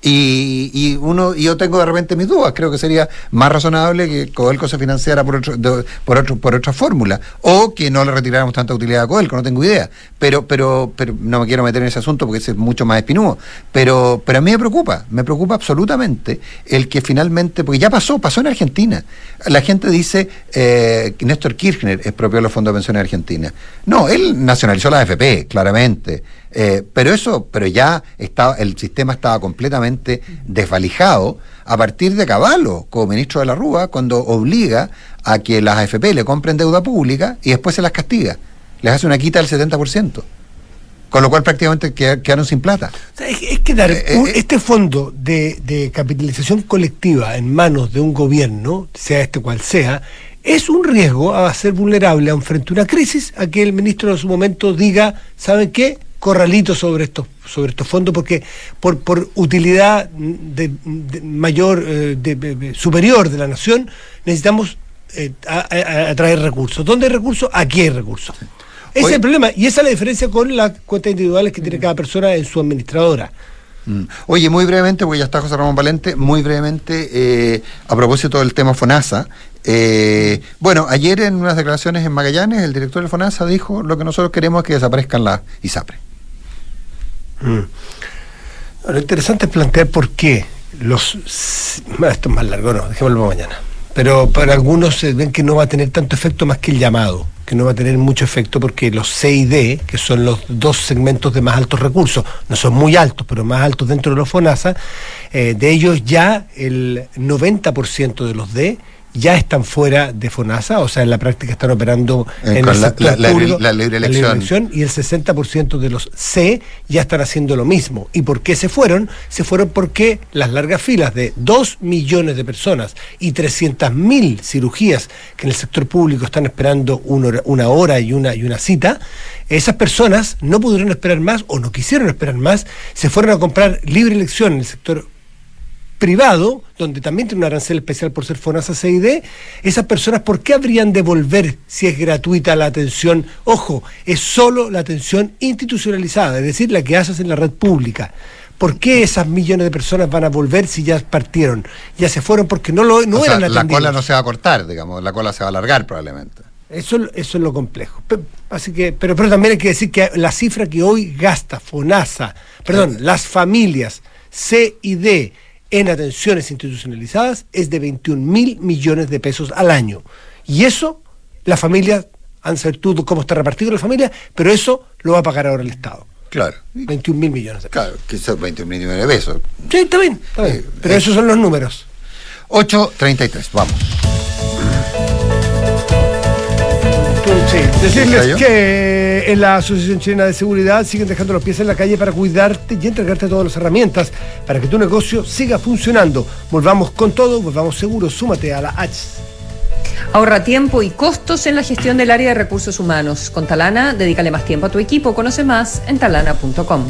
Y, y uno yo tengo de repente mis dudas. Creo que sería más razonable que Codelco se financiara por otro, de- por otro, por otra fórmula. O que no le retiráramos tanta utilidad a Codelco, no tengo idea. Pero, pero, pero no me quiero meter en ese asunto porque es mucho más espinudo. Pero, pero a mí me preocupa, me preocupa absolutamente el que finalmente, porque ya pasó, pasó en Argentina. La gente dice eh, que Néstor Kirchner expropió los fondos de pensiones de Argentina. No, él nacionalizó la AFP, claramente. Eh, pero eso, pero ya estaba, el sistema estaba completamente desvalijado a partir de Caballo, como ministro de la Rúa, cuando obliga a que las AFP le compren deuda pública y después se las castiga. Les hace una quita del 70%. Con lo cual prácticamente queda- quedaron sin plata. Es, que dar Eh, un- eh, este fondo de, de capitalización colectiva en manos de un gobierno, sea este cual sea, es un riesgo a ser vulnerable a un- frente a una crisis, a que el ministro en su momento diga, ¿saben qué? Corralito sobre estos, sobre estos fondos, porque por, por utilidad de, de mayor, eh, de- superior de la nación, necesitamos eh, atraer recursos. ¿Dónde hay recursos? Aquí hay recursos. Ese es el problema, y esa es la diferencia con las cuentas individuales que tiene cada persona en su administradora. Mm. Oye, muy brevemente, porque ya está José Ramón Valente, muy brevemente, eh, a propósito del tema FONASA. eh, bueno, ayer en unas declaraciones en Magallanes, el director de FONASA dijo lo que nosotros queremos es que desaparezcan las Lo interesante es plantear por qué los... Esto es más largo, no, dejémoslo para mañana. Pero para algunos se ven que no va a tener tanto efecto más que el llamado, que no va a tener mucho efecto porque los C y D, que son los dos segmentos de más altos recursos, no son muy altos, pero más altos dentro de los FONASA, eh, de ellos ya el 90% de los D ya están fuera de FONASA, o sea, en la práctica están operando Eh, en con el la- sector la- la libre- público, la libre elección. y el 60% de los C ya están haciendo lo mismo. ¿Y por qué se fueron? Se fueron porque las largas filas de 2 millones de personas y 300 mil cirugías que en el sector público están esperando una hora, una hora y, una, y una cita, esas personas no pudieron esperar más o no quisieron esperar más, se fueron a comprar libre elección en el sector privado, donde también tiene un arancel especial por ser FONASA CID, esas personas, ¿por qué habrían de volver si es gratuita la atención? Ojo, es solo la atención institucionalizada, es decir, la que haces en la red pública. ¿Por qué esas millones de personas van a volver si ya partieron? Ya se fueron porque no, lo, no O sea, eran la atendidos. cola no se va a cortar, digamos, la cola se va a alargar probablemente. Eso, eso es lo complejo. Pe- Así que, pero, pero también hay que decir que la cifra que hoy gasta FONASA, perdón, las familias C y D en atenciones institucionalizadas es de 21 mil millones de pesos al año. Y eso, las familias han tú cómo está repartido la familia, pero eso lo va a pagar ahora el Estado. Claro. 21 mil millones de pesos. Claro, que son 20 millones de pesos. Sí, está bien, está bien. Eh, Pero eh. esos son los números. 8.33, vamos. Sí, decirles que en la Asociación Chilena de Seguridad siguen dejando los pies en la calle para cuidarte y entregarte todas las herramientas para que tu negocio siga funcionando. Volvamos con todo, volvamos seguros, súmate a la H. Ahorra tiempo y costos en la gestión del área de recursos humanos. Con Talana, dedícale más tiempo a tu equipo. Conoce más en talana.com.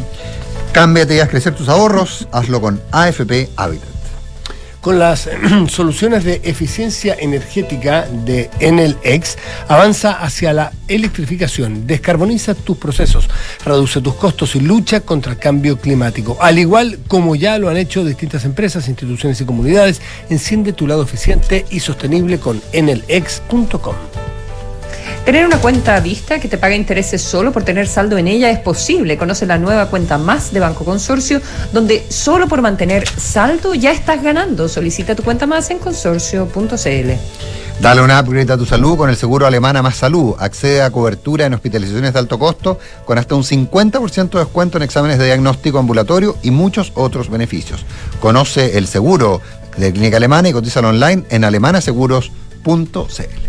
Cámbiate y haz crecer tus ahorros, hazlo con AFP Habitat. Con las soluciones de eficiencia energética de Enel-X, avanza hacia la electrificación, descarboniza tus procesos, reduce tus costos y lucha contra el cambio climático. Al igual como ya lo han hecho distintas empresas, instituciones y comunidades, enciende tu lado eficiente y sostenible con enelx.com. Tener una cuenta vista que te paga intereses solo por tener saldo en ella es posible. Conoce la nueva cuenta más de Banco Consorcio, donde solo por mantener saldo ya estás ganando. Solicita tu cuenta más en consorcio.cl. Dale una upgrade a tu salud con el seguro Alemana Más Salud. Accede a cobertura en hospitalizaciones de alto costo con hasta un 50% de descuento en exámenes de diagnóstico ambulatorio y muchos otros beneficios. Conoce el seguro de Clínica Alemana y cotízalo online en alemanaseguros.cl.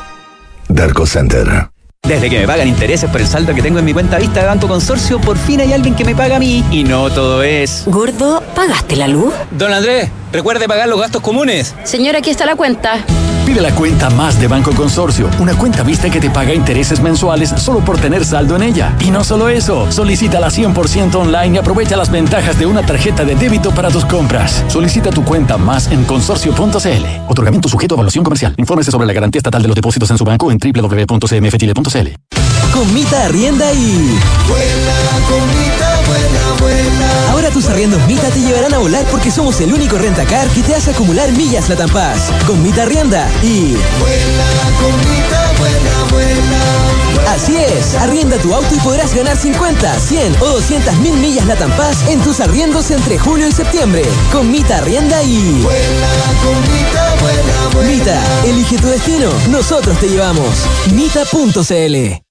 Darko Center. Desde que me pagan intereses por el saldo que tengo en mi cuenta vista de Banco Consorcio, por fin hay alguien que me paga a mí. Y no todo es. Gordo, ¿pagaste la luz? Don Andrés, recuerde pagar los gastos comunes. Señora, aquí está la cuenta. Pide la cuenta más de Banco Consorcio, una cuenta vista que te paga intereses mensuales solo por tener saldo en ella. Y no solo eso, solicítala 100% online y aprovecha las ventajas de una tarjeta de débito para tus compras. Solicita tu cuenta más en consorcio.cl. Otorgamiento sujeto a evaluación comercial. Infórmese sobre la garantía estatal de los depósitos en su banco en www.cmfchile.cl. Con Mita Arrienda y... tus arriendos Mita te llevarán a volar porque somos el único rentacar que te hace acumular millas la Paz. Con Mita Arrienda y... Vuela, con Mita, vuela, vuela. Así es, arrienda tu auto y podrás ganar 50, 100 o 200 mil millas la Paz en tus arriendos entre julio y septiembre. Con Mita Arrienda y... Vuela, con Mita, vuela, vuela. Mita, elige tu destino, nosotros te llevamos. Mita.cl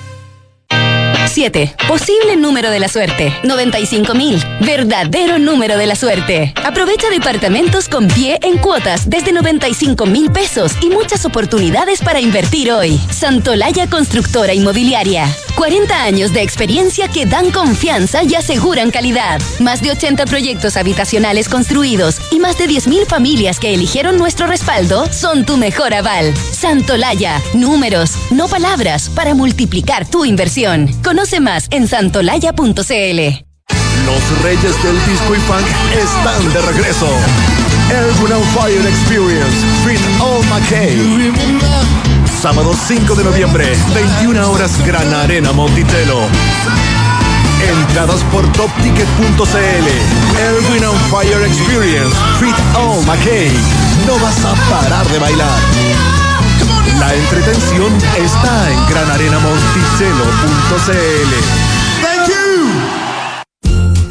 7. Posible número de la suerte. 95.000. Verdadero número de la suerte. Aprovecha departamentos con pie en cuotas desde 95 mil pesos y muchas oportunidades para invertir hoy. Santolaya Constructora Inmobiliaria. 40 años de experiencia que dan confianza y aseguran calidad. Más de 80 proyectos habitacionales construidos y más de 10.000 familias que eligieron nuestro respaldo son tu mejor aval. Santolaya. Números, no palabras, para multiplicar tu inversión. Conoce más en santolaya.cl. Los reyes del disco y funk están de regreso. El on Fire Experience, Fit All McKay. Sábado 5 de noviembre, 21 horas, Gran Arena Monticello. Entradas por topticket.cl. El on Fire Experience, Fit All McKay. No vas a parar de bailar. La entretención está en granarenamonticello.cl.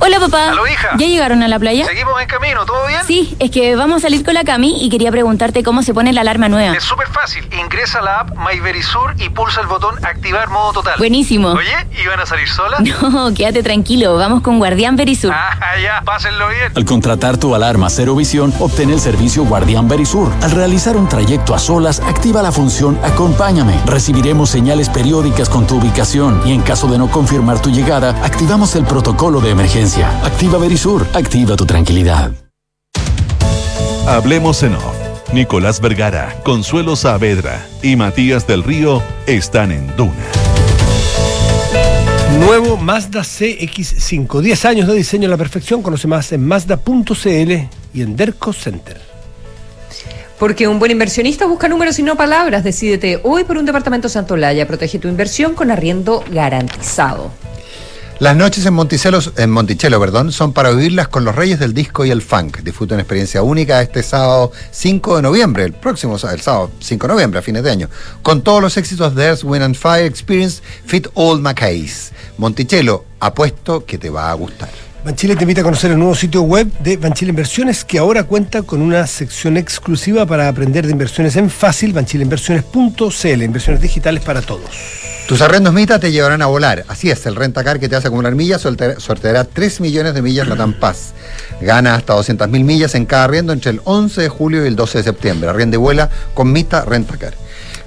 Hola papá. ¿Aló, hija? ¿Ya llegaron a la playa? Seguimos en camino, ¿todo bien? Sí, es que vamos a salir con la Cami y quería preguntarte cómo se pone la alarma nueva. Es súper fácil. Ingresa a la app MyVerisur y pulsa el botón activar modo total. Buenísimo. Oye, ¿iban a salir solas? No, quédate tranquilo, vamos con Guardián Verisur. Ah, ya, pásenlo bien. Al contratar tu alarma Cero Visión, obtén el servicio Guardián Verisur. Al realizar un trayecto a solas, activa la función Acompáñame. Recibiremos señales periódicas con tu ubicación y en caso de no confirmar tu llegada, activamos el protocolo de emergencia. Activa Verisur, activa tu tranquilidad. Hablemos en off. Nicolás Vergara, Consuelo Saavedra y Matías del Río están en Duna. Nuevo Mazda CX5. 10 años de diseño a la perfección. Conoce más en Mazda.cl y en Derco Center. Porque un buen inversionista busca números y no palabras. Decídete hoy por un departamento Santolaya. Protege tu inversión con arriendo garantizado. Las noches en Monticello, en Monticello perdón, son para vivirlas con los reyes del disco y el funk. Disfruta una experiencia única este sábado 5 de noviembre, el próximo el sábado 5 de noviembre, a fines de año, con todos los éxitos de Earth, Wind and Fire Experience Fit All Mackays. Monticello, apuesto que te va a gustar. Banchile te invita a conocer el nuevo sitio web de Banchile Inversiones que ahora cuenta con una sección exclusiva para aprender de inversiones en fácil, banchileinversiones.cl, inversiones digitales para todos. Tus arrendos Mita te llevarán a volar. Así es, el rentacar que te hace acumular millas sorte- sorteará 3 millones de millas Latam Paz. Gana hasta 200 mil millas en cada arriendo entre el 11 de julio y el 12 de septiembre. Arriende y vuela con Mita Rentacar.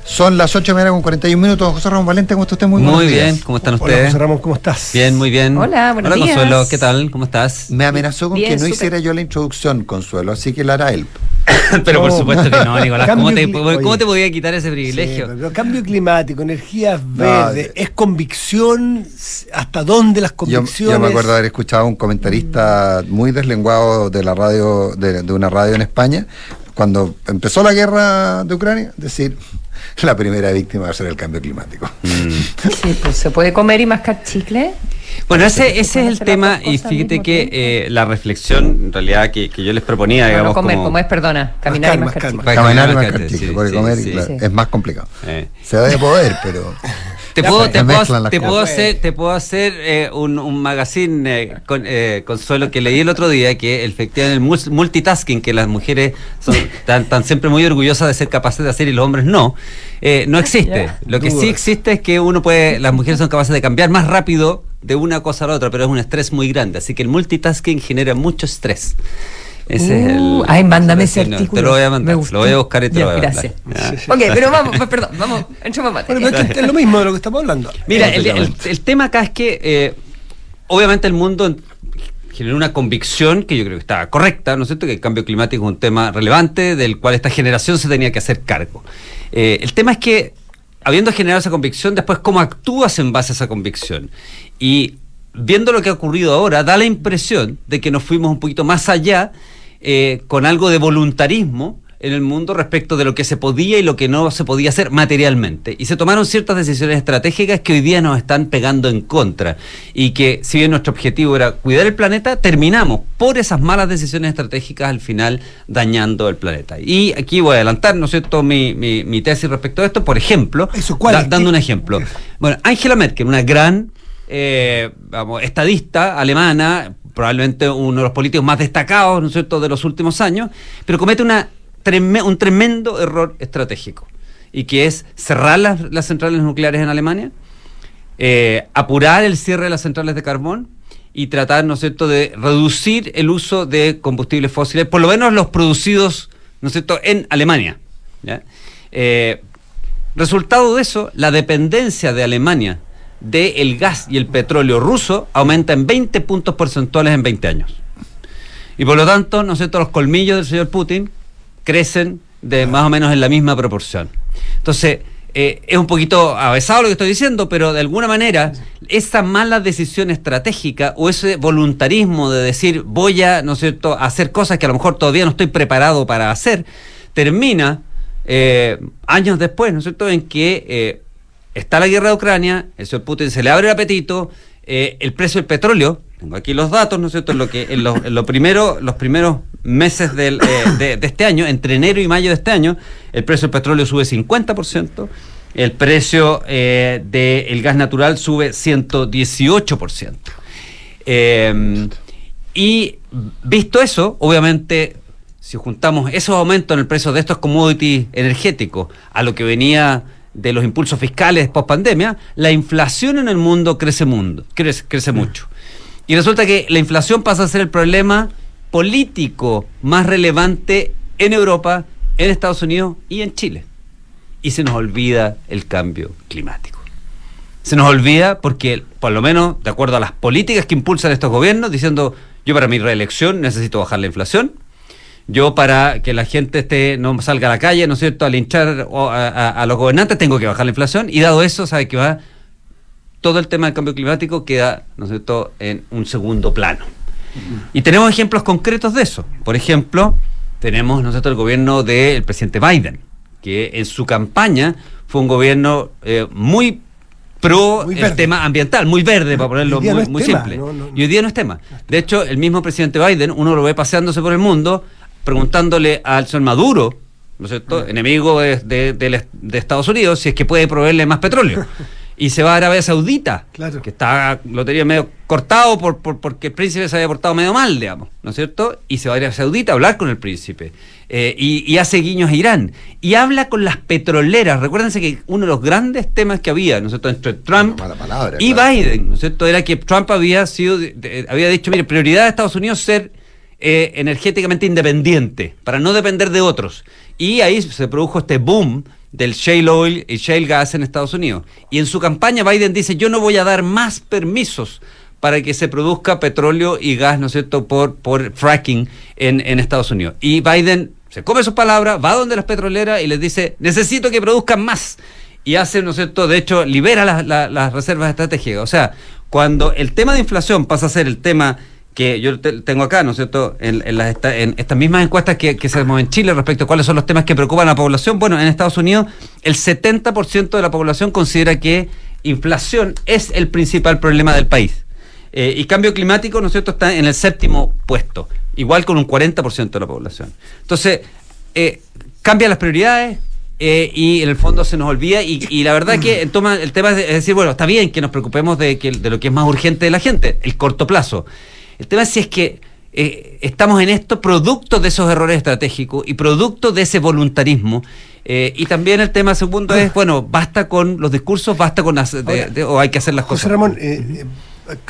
Son las 8 de la mañana con 41 minutos. José Ramón Valente, ¿cómo está usted? Muy, Muy, buenos días. bien, ¿cómo están Hola, ustedes? José Ramón, ¿cómo estás? Bien, muy bien. Hola, buenos Hola, días. Consuelo, ¿qué tal? ¿Cómo estás? Me amenazó con Bien, que no hiciera yo la introducción, Consuelo, así que la hará él. Pero por supuesto que no, Nicolás. ¿Cómo te, cli- ¿Cómo te podía quitar ese Sí, privilegio? pero cambio climático, energías verdes, es convicción, hasta dónde las Yo, convicciones. yo me acuerdo haber escuchado a un comentarista muy deslenguado de la radio, de, de una radio en España, cuando empezó la guerra de Ucrania, decir la primera víctima va a ser el cambio climático. Sí, pues se puede comer y mascar chicle. Bueno, ese, ese se es el tema y fíjate que eh, la reflexión en realidad que, que yo les proponía, No, digamos, no comer, como, como es, perdona. Caminar y Mascar, mascar mascar, chicle. Caminar y mascar sí, chicle, porque sí, comer sí. claro, Sí. es más complicado. eh, Se debe poder, pero... Te puedo, te puedo, te puedo hacer, te puedo hacer eh, un, un magazine eh, con, eh, consuelo que leí el otro día que efectivamente el mul- multitasking que las mujeres son tan, tan siempre muy orgullosas de ser capaces de hacer y los hombres no eh, no existe. Lo que sí existe es que uno puede, las mujeres son capaces de cambiar más rápido de una cosa a la otra, pero es un estrés muy grande, así que el multitasking genera mucho estrés. Ese es el. Uh, ay, mándame ese Sí, no, artículo. Te lo voy a Me mandar, lo voy a buscar y te Ya, lo voy a mandar. gracias. Ok, pero vamos, pues, perdón, vamos, entremos en materia. Bueno, pero es, que es lo mismo de lo que estamos hablando. Mira, el, el- el tema acá es que eh, obviamente el mundo en- generó una convicción que yo creo que está correcta, ¿no es cierto? Que el cambio climático es un tema relevante del cual esta generación se tenía que hacer cargo. Eh, el tema es que, habiendo generado esa convicción, después cómo actúas en base a esa convicción. Y viendo lo que ha ocurrido ahora, da la impresión de que nos fuimos un poquito más allá eh, con algo de voluntarismo en el mundo respecto de lo que se podía y lo que no se podía hacer materialmente. Y se tomaron ciertas decisiones estratégicas que hoy día nos están pegando en contra. Y que si bien nuestro objetivo era cuidar el planeta, terminamos por esas malas decisiones estratégicas al final dañando el planeta. Y aquí voy a adelantar, ¿no es cierto?, mi, mi- mi tesis respecto a esto. Por ejemplo, Eso, ¿cuál? da- dando un ejemplo. Bueno, Angela Merkel, una gran eh, vamos, estadista alemana, probablemente uno de los políticos más destacados, ¿no es cierto?, de los últimos años, pero comete un tremendo error estratégico, y que es cerrar las, centrales nucleares en Alemania, eh, apurar el cierre de las centrales de carbón y tratar, ¿no es cierto?, de reducir el uso de combustibles fósiles, por lo menos los producidos, ¿no es cierto?, en Alemania. Eh, resultado de eso, la dependencia de Alemania del gas y el petróleo ruso aumenta en 20 puntos porcentuales en 20 años. Y por lo tanto, ¿no es cierto?, los colmillos del señor Putin crecen de más o menos en la misma proporción. Entonces, eh, es un poquito avesado lo que estoy diciendo, pero de alguna manera, esa mala decisión estratégica o ese voluntarismo de decir voy a, ¿no es cierto?, hacer cosas que a lo mejor todavía no estoy preparado para hacer, termina eh, años después, ¿no es cierto?, en que eh, está la guerra de Ucrania, el señor Putin se le abre el apetito, eh, el precio del petróleo, tengo aquí los datos, ¿no es cierto?, en lo que en, lo- primero, los primeros meses eh, de, este año, entre enero y mayo de este año, el precio del petróleo sube 50%, el precio eh, del gas natural sube 118%. Eh, y visto eso, obviamente, si juntamos esos aumentos en el precio de estos commodities energéticos a lo que venía de los impulsos fiscales post pandemia, la inflación en el mundo crece, mundo, crece, crece mucho. Y resulta que la inflación pasa a ser el problema político más relevante en Europa, en Estados Unidos y en Chile. Y se nos olvida el cambio climático. Se nos olvida porque, por lo menos, de acuerdo a las políticas que impulsan estos gobiernos, diciendo, yo para mi reelección necesito bajar la inflación, yo para que la gente esté, no salga a la calle, ¿no es cierto?, a linchar o a, a- a los gobernantes, tengo que bajar la inflación, y dado eso, sabe que va, todo el tema del cambio climático queda, ¿no es cierto?, en un segundo plano. Y tenemos ejemplos concretos de eso. Por ejemplo, tenemos nosotros el gobierno del presidente Biden, que en su campaña fue un gobierno eh, muy pro Muy el tema ambiental, muy verde, para ponerlo muy, no es muy tema, simple. no, no, y hoy día no es tema. De hecho, el mismo presidente Biden, uno lo ve paseándose por el mundo, preguntándole al señor Maduro, ¿no es cierto?, enemigo de, de- del- de Estados Unidos, si es que puede proveerle más petróleo. Y se va a Arabia Saudita, que está, lo tenía medio cortado por, por- porque el príncipe se había portado medio mal, digamos, ¿no es cierto? Y se va a Arabia Saudita a hablar con el príncipe. Eh, y, y hace guiños a Irán. Y habla con las petroleras. Recuérdense que uno de los grandes temas que había, ¿no es cierto?, entre Trump y Biden, ¿no es cierto?, era que Trump había sido, había dicho, mire, prioridad de Estados Unidos ser eh, energéticamente independiente, para no depender de otros. Y ahí se produjo este boom del shale oil y shale gas en Estados Unidos. Y en su campaña Biden dice, yo no voy a dar más permisos para que se produzca petróleo y gas, ¿no es cierto?, por, por fracking en, en Estados Unidos. Y Biden se come sus palabras, va donde las petroleras y les dice, necesito que produzcan más. Y hace, ¿no es cierto?, de hecho, libera las, reservas estratégicas. O sea, cuando el tema de inflación pasa a ser el tema que yo te- tengo acá, ¿no es cierto?, en, en las en estas mismas encuestas que, que se hacemos en Chile respecto a cuáles son los temas que preocupan a la población, bueno, en Estados Unidos el 70% de la población considera que inflación es el principal problema del país. Eh, y cambio climático, ¿no es cierto?, está en el séptimo puesto, igual con un 40% de la población. Entonces, eh, cambia las prioridades eh, y en el fondo se nos olvida y, y la verdad que el, toma, el tema es decir, bueno, está bien que nos preocupemos de, que, de lo que es más urgente de la gente, el corto plazo. El tema es si es que eh, estamos en esto producto de esos errores estratégicos y producto de ese voluntarismo. eh, y también el tema segundo es, bueno, basta con los discursos, basta con las, de- de- o hay que hacer las José cosas. Ramón, eh,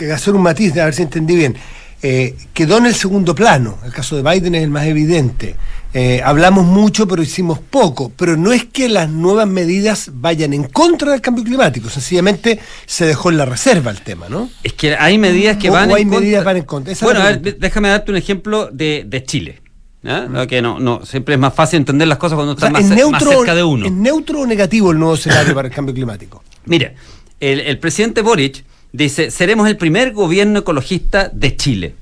eh, hacer un matiz, a ver si entendí bien. Eh, quedó en el segundo plano. El caso de Biden es el más evidente. Eh, hablamos mucho, pero hicimos poco. Pero no es que las nuevas medidas vayan en contra del cambio climático. Sencillamente se dejó en la reserva el tema, ¿no? Es que hay medidas que O- van o hay en contra. medidas van en contra. Esa es bueno, a ver, déjame darte un ejemplo de, de Chile. No, que no, no, siempre es más fácil entender las cosas cuando O sea, estás más, ¿es cer- más neutro, cerca de uno. ¿Es neutro o negativo el nuevo escenario para el cambio climático? Mira, el, el presidente Boric dice, seremos el primer gobierno ecologista de Chile.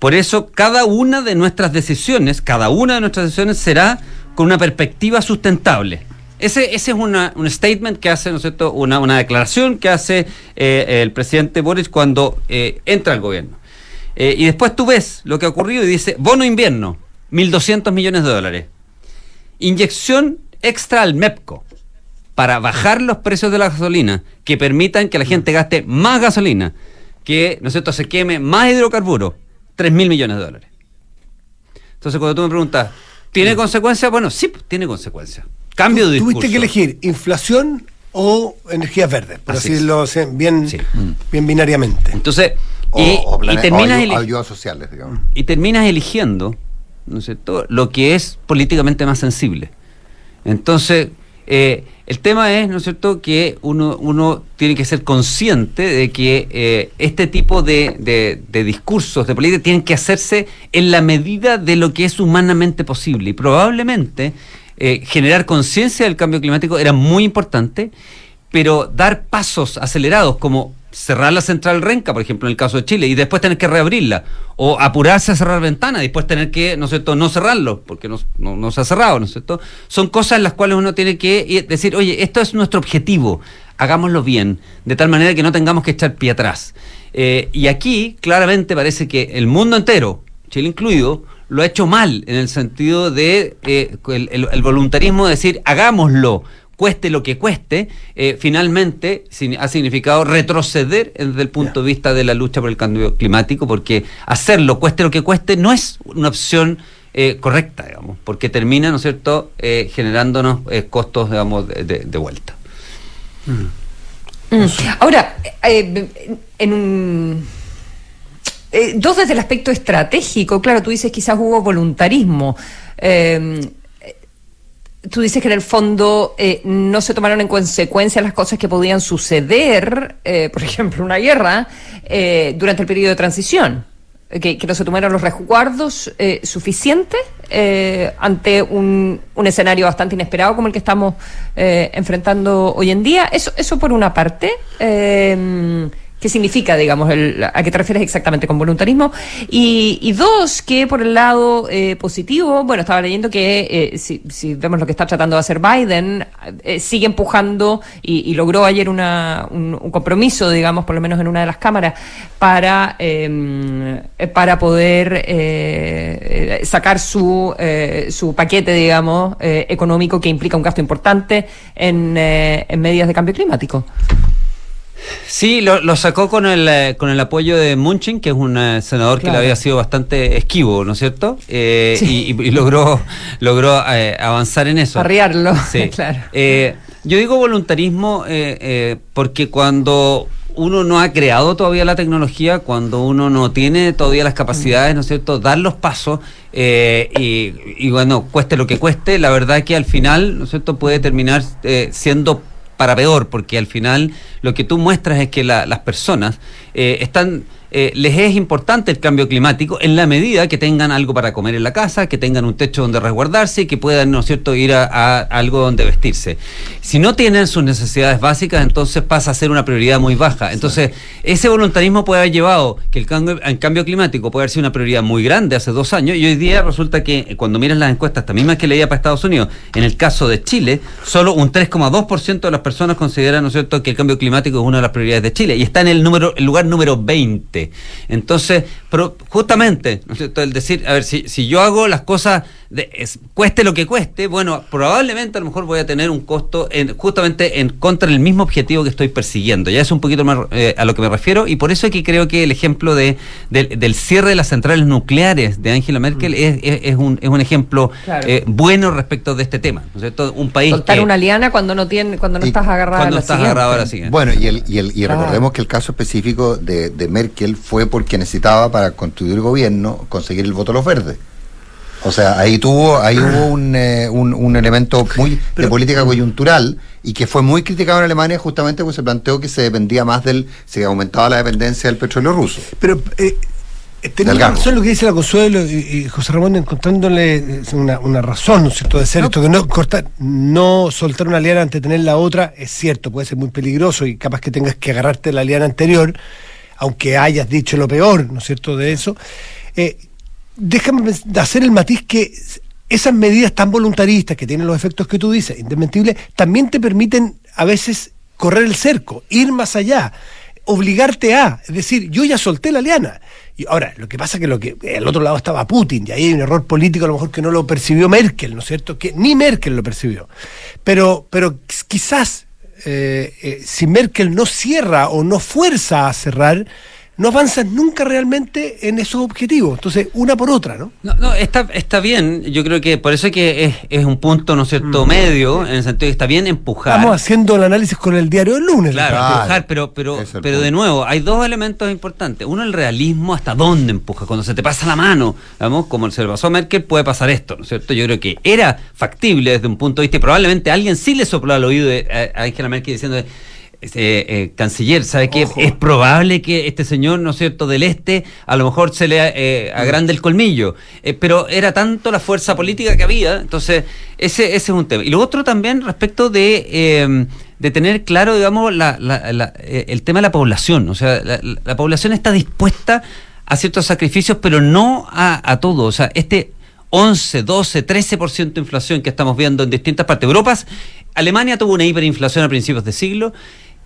Por eso, cada una de nuestras decisiones, cada una de nuestras decisiones será con una perspectiva sustentable. Ese, es un statement que hace, ¿no es cierto?, una, declaración que hace eh, el presidente Boric cuando eh, entra al gobierno. Eh, y después tú ves lo que ha ocurrido y dice, bono invierno, 1.200 millones de dólares. Inyección extra al MEPCO para bajar los precios de la gasolina, que permitan que la gente gaste más gasolina, que ¿no se queme más hidrocarburos, 3 mil millones de dólares. Entonces, cuando tú me preguntas, ¿tiene consecuencias? Bueno, sí, pues, tiene consecuencias. Cambio de discurso. Tuviste que elegir inflación o energías verdes, por Así así, es. decirlo sí, bien, bien binariamente. Entonces, O, y, o y terminas o ayudas sociales, digamos. y terminas eligiendo, ¿no es cierto?, lo que es políticamente más sensible. Entonces, eh, el tema es, ¿no es cierto?, que uno, uno tiene que ser consciente de que eh, este tipo de, discursos de política tienen que hacerse en la medida de lo que es humanamente posible. Y probablemente eh, generar conciencia del cambio climático era muy importante, pero dar pasos acelerados como cerrar la central Renca, por ejemplo, en el caso de Chile, y después tener que reabrirla, o apurarse a cerrar ventanas, después tener que, ¿no es cierto?, no cerrarlo, porque no, no- no se ha cerrado, ¿no es cierto? Son cosas en las cuales uno tiene que ir- decir, oye, esto es nuestro objetivo, hagámoslo bien, de tal manera que no tengamos que echar pie atrás. Eh, y aquí, claramente, parece que el mundo entero, Chile incluido, lo ha hecho mal, en el sentido de eh, el voluntarismo de decir, hagámoslo, cueste lo que cueste, eh, finalmente ha significado retroceder desde el punto de vista de la lucha por el cambio climático, porque hacerlo, cueste lo que cueste, no es una opción eh, correcta, digamos, porque termina, ¿no es cierto?, eh, generándonos costos, digamos, de, vuelta. Mm. Ahora, eh, en un. eh, dos desde el aspecto estratégico, claro, tú dices quizás hubo voluntarismo. Eh, tú dices que en el fondo eh, no se tomaron en consecuencia las cosas que podían suceder, eh, por ejemplo, una guerra, eh, durante el periodo de transición. Que, que no se tomaron los resguardos eh, suficientes eh, ante un, un escenario bastante inesperado como el que estamos eh, enfrentando hoy en día. Eso, eso por una parte. Qué significa, digamos, el, a qué te refieres exactamente con voluntarismo. Y, y dos, que por el lado eh, positivo, bueno, estaba leyendo que eh, si, vemos lo que está tratando de hacer Biden, eh, sigue empujando y, logró ayer una, un, un compromiso, digamos, por lo menos en una de las cámaras, para, eh, para poder sacar su, su paquete, digamos, económico que implica un gasto importante en, en medidas de cambio climático. Sí, lo, lo sacó con el, eh, con el apoyo de Munchin, que es un eh, senador que le había sido bastante esquivo, ¿no es cierto? Eh, y, y- y logró, logró eh, avanzar en eso. Arriarlo, Sí. claro. Yo digo voluntarismo eh, eh, porque cuando uno no ha creado todavía la tecnología, cuando uno no tiene todavía las capacidades, ¿no es cierto?, dar los pasos eh, y, y bueno, cueste lo que cueste, la verdad que al final, ¿no es cierto?, puede terminar eh, siendo para peor, porque al final lo que tú muestras es que la- las personas eh, están, eh, les es importante el cambio climático en la medida que tengan algo para comer en la casa, que tengan un techo donde resguardarse y que puedan, ¿no es cierto?, ir a, a algo donde vestirse. Si no tienen sus necesidades básicas, entonces pasa a ser una prioridad muy baja. Entonces, ese voluntarismo puede haber llevado que el cambio, el cambio climático puede haber sido una prioridad muy grande hace dos años y hoy día resulta que eh, cuando miras las encuestas, también más que leía para Estados Unidos, en el caso de Chile, solo un 3,2% de las personas consideran, ¿no es cierto?, que el cambio climático es una de las prioridades de Chile y está en el número el lugar número 20. Entonces, pero justamente, ¿no es cierto?, el decir, a ver, si, si yo hago las cosas, de, es- cueste lo que cueste, bueno, probablemente a lo mejor voy a tener un costo en, justamente en contra del mismo objetivo que estoy persiguiendo. Ya es un poquito más eh, a lo que me refiero y por eso es que creo que el ejemplo de, del, del cierre de las centrales nucleares de Angela Merkel es, es- es un, es un ejemplo Claro. eh, bueno respecto de este tema. ¿no es cierto? Un país Soltar que una liana cuando no tiene, cuando no Y estás agarrado cuando a la estás siguiente. agarrado a la siguiente. Bueno, y, el, y, el, y recordemos que el caso específico de, de Merkel fue porque necesitaba para constituir el gobierno conseguir el voto de los verdes. O sea, ahí tuvo, ahí hubo un, eh, un, un elemento muy de política coyuntural y que fue muy criticado en Alemania justamente porque se planteó que se dependía más del, se aumentaba la dependencia del petróleo ruso. Pero eh, tenemos Delgado. razón lo que dice la Consuelo y, y José Ramón encontrándole eh, una, una razón, ¿no es cierto?, de ser esto, que no cortar, no soltar una liana antes de tener la otra, es cierto, puede ser muy peligroso y capaz que tengas que agarrarte la liana anterior, aunque hayas dicho lo peor, ¿no es cierto?, de eso. Eh, déjame hacer el matiz que esas medidas tan voluntaristas que tienen los efectos que tú dices, indesmentibles, también te permiten a veces correr el cerco, ir más allá, obligarte a, es decir, yo ya solté la liana. Y ahora, lo que pasa es que lo que al otro lado estaba Putin, y ahí hay un error político a lo mejor que no lo percibió Merkel, ¿no es cierto? Que ni Merkel lo percibió. Pero, pero quizás eh, eh, si Merkel no cierra o no fuerza a cerrar, no avanzas nunca realmente en esos objetivos. Entonces, una por otra, ¿no? No, no, está, está bien. Yo creo que por eso es que es, es un punto, ¿no es cierto?, medio, en el sentido de que está bien empujar. Estamos haciendo el análisis con el diario del lunes. Claro, ¿no? empujar, pero, pero, pero de nuevo, hay dos elementos importantes. Uno, el realismo, hasta dónde empuja. Cuando se te pasa la mano, vamos, como se le pasó a Merkel, puede pasar esto, ¿no es cierto? Yo creo que era factible desde un punto de vista, y probablemente alguien sí le sopló al oído de- a a Angela Merkel diciendo. Eh, eh, canciller, ¿sabe qué? Es probable que este señor, ¿no es cierto?, del este, a lo mejor se le eh, agrande el colmillo. Eh, pero era tanto la fuerza política que había, entonces ese, ese es un tema. Y lo otro también respecto de, eh, de tener claro, digamos, la- la- la- eh, el tema de la población. O sea, la población está dispuesta a ciertos sacrificios, pero no a, a todo. O sea, este 11, 12, 13% de inflación que estamos viendo en distintas partes de Europa, Alemania tuvo una hiperinflación a principios de siglo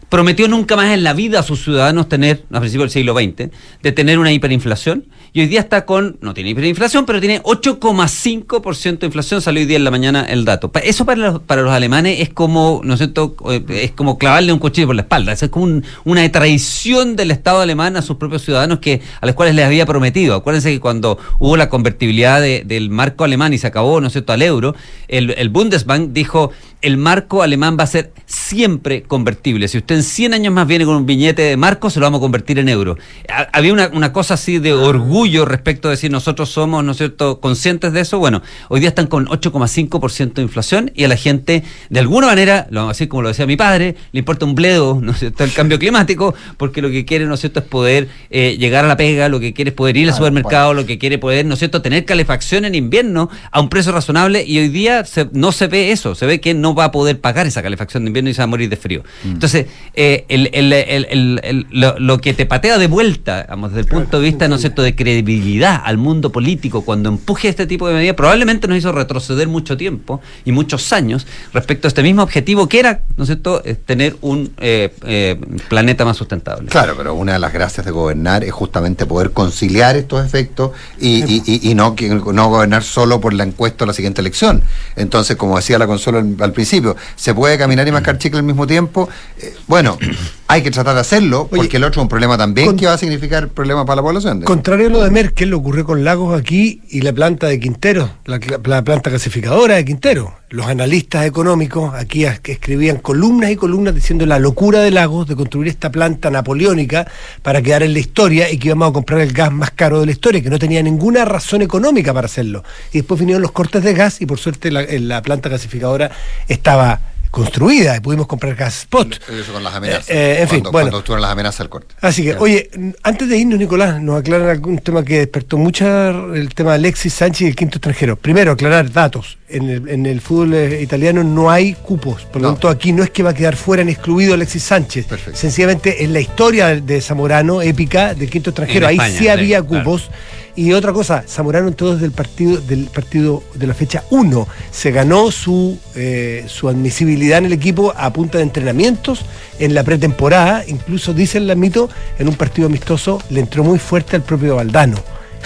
prometió nunca más en la vida a sus ciudadanos tener, a principios del siglo XX, de tener una hiperinflación. Y hoy día está con, no tiene hiperinflación, pero tiene 8,5% de inflación. Salió hoy día en la mañana el dato. Eso para los, para los alemanes es como, ¿no es cierto?, Eh, es como clavarle un cuchillo por la espalda. Es como un- una traición del Estado alemán a sus propios ciudadanos que a los cuales les había prometido. Acuérdense que cuando hubo la convertibilidad de- del marco alemán y se acabó, ¿no es cierto?, al euro, el Bundesbank dijo, el marco alemán va a ser siempre convertible. Si usted en 100 años más viene con un billete de marco, se lo vamos a convertir en euro. Ha- Había una, una cosa así de orgullo respecto a decir nosotros somos, ¿no es cierto?, conscientes de eso. Bueno, hoy día están con 8,5% de inflación y a la gente, de alguna manera, lo así como lo decía mi padre, le importa un bledo, ¿no es cierto?, el cambio climático, porque lo que quiere, ¿no es cierto?, es poder eh, llegar a la pega, lo que quiere es poder ir al supermercado, lo que quiere poder, ¿no es cierto?, tener calefacción en invierno a un precio razonable y hoy día se- no se ve eso, se ve que no no va a poder pagar esa calefacción de invierno y se va a morir de frío. Entonces, eh, el- el- el- el- el- lo, lo que te patea de vuelta, vamos, desde el punto de vista, ¿no es cierto?, de credibilidad al mundo político cuando empuje este tipo de medidas, probablemente nos hizo retroceder mucho tiempo y muchos años respecto a este mismo objetivo que era, ¿no es cierto?, eh, tener un eh, eh, planeta más sustentable. Claro, pero una de las gracias de gobernar es justamente poder conciliar estos efectos y, y- y- y no, que- no gobernar solo por la encuesta o la siguiente elección. Entonces, como decía la consola al, al principio, ¿se puede caminar y mascar chicle al mismo tiempo? Eh, bueno, hay que tratar de hacerlo, porque el otro es un problema también que va a significar problemas para la población. Contrario a lo de Merkel, lo ocurrió con Lagos aquí y la planta de Quintero, la, la planta clasificadora de Quintero. Los analistas económicos aquí escribían columnas y columnas diciendo la locura de Lagos de construir esta planta napoleónica para quedar en la historia y que íbamos a comprar el gas más caro de la historia, que no tenía ninguna razón económica para hacerlo. Y después vinieron los cortes de gas y por suerte la, la planta clasificadora estaba construida y pudimos comprar gas spot. Eso con las amenazas. Eh, eh, en fin, cuando, bueno. cuando estuvieron las amenazas al corte. Así que, oye, antes de irnos, Nicolás, nos aclaran algún tema que despertó mucho el tema de Alexis Sánchez y el quinto extranjero. Primero, aclarar datos. En el, en el fútbol eh, italiano no hay cupos. Por lo No. tanto, aquí no es que va a quedar fuera ni excluido Alexis Sánchez. Sencillamente, en la historia de, Zamorano, épica, del quinto extranjero, ahí España, sí había claro. cupos. Y otra cosa, Zamorano entonces del partido, del partido de la fecha 1 se ganó su, eh, su admisibilidad en el equipo a punta de entrenamientos en la pretemporada, incluso dicen la mito, en un partido amistoso le entró muy fuerte al propio Valdano.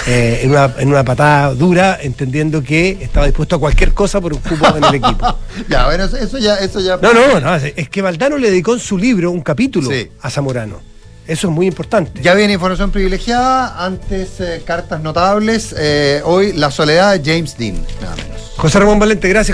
eh, en, una, en una patada dura, entendiendo que estaba dispuesto a cualquier cosa por un cupo en el equipo. Ya, bueno, eso- eso ya, eso ya. No, no, no, es que Valdano le dedicó en su libro un capítulo a Zamorano. Eso es muy importante. Ya viene información privilegiada, antes eh, cartas notables, eh, hoy La Soledad de James Dean, nada menos. José Ramón Valente, gracias.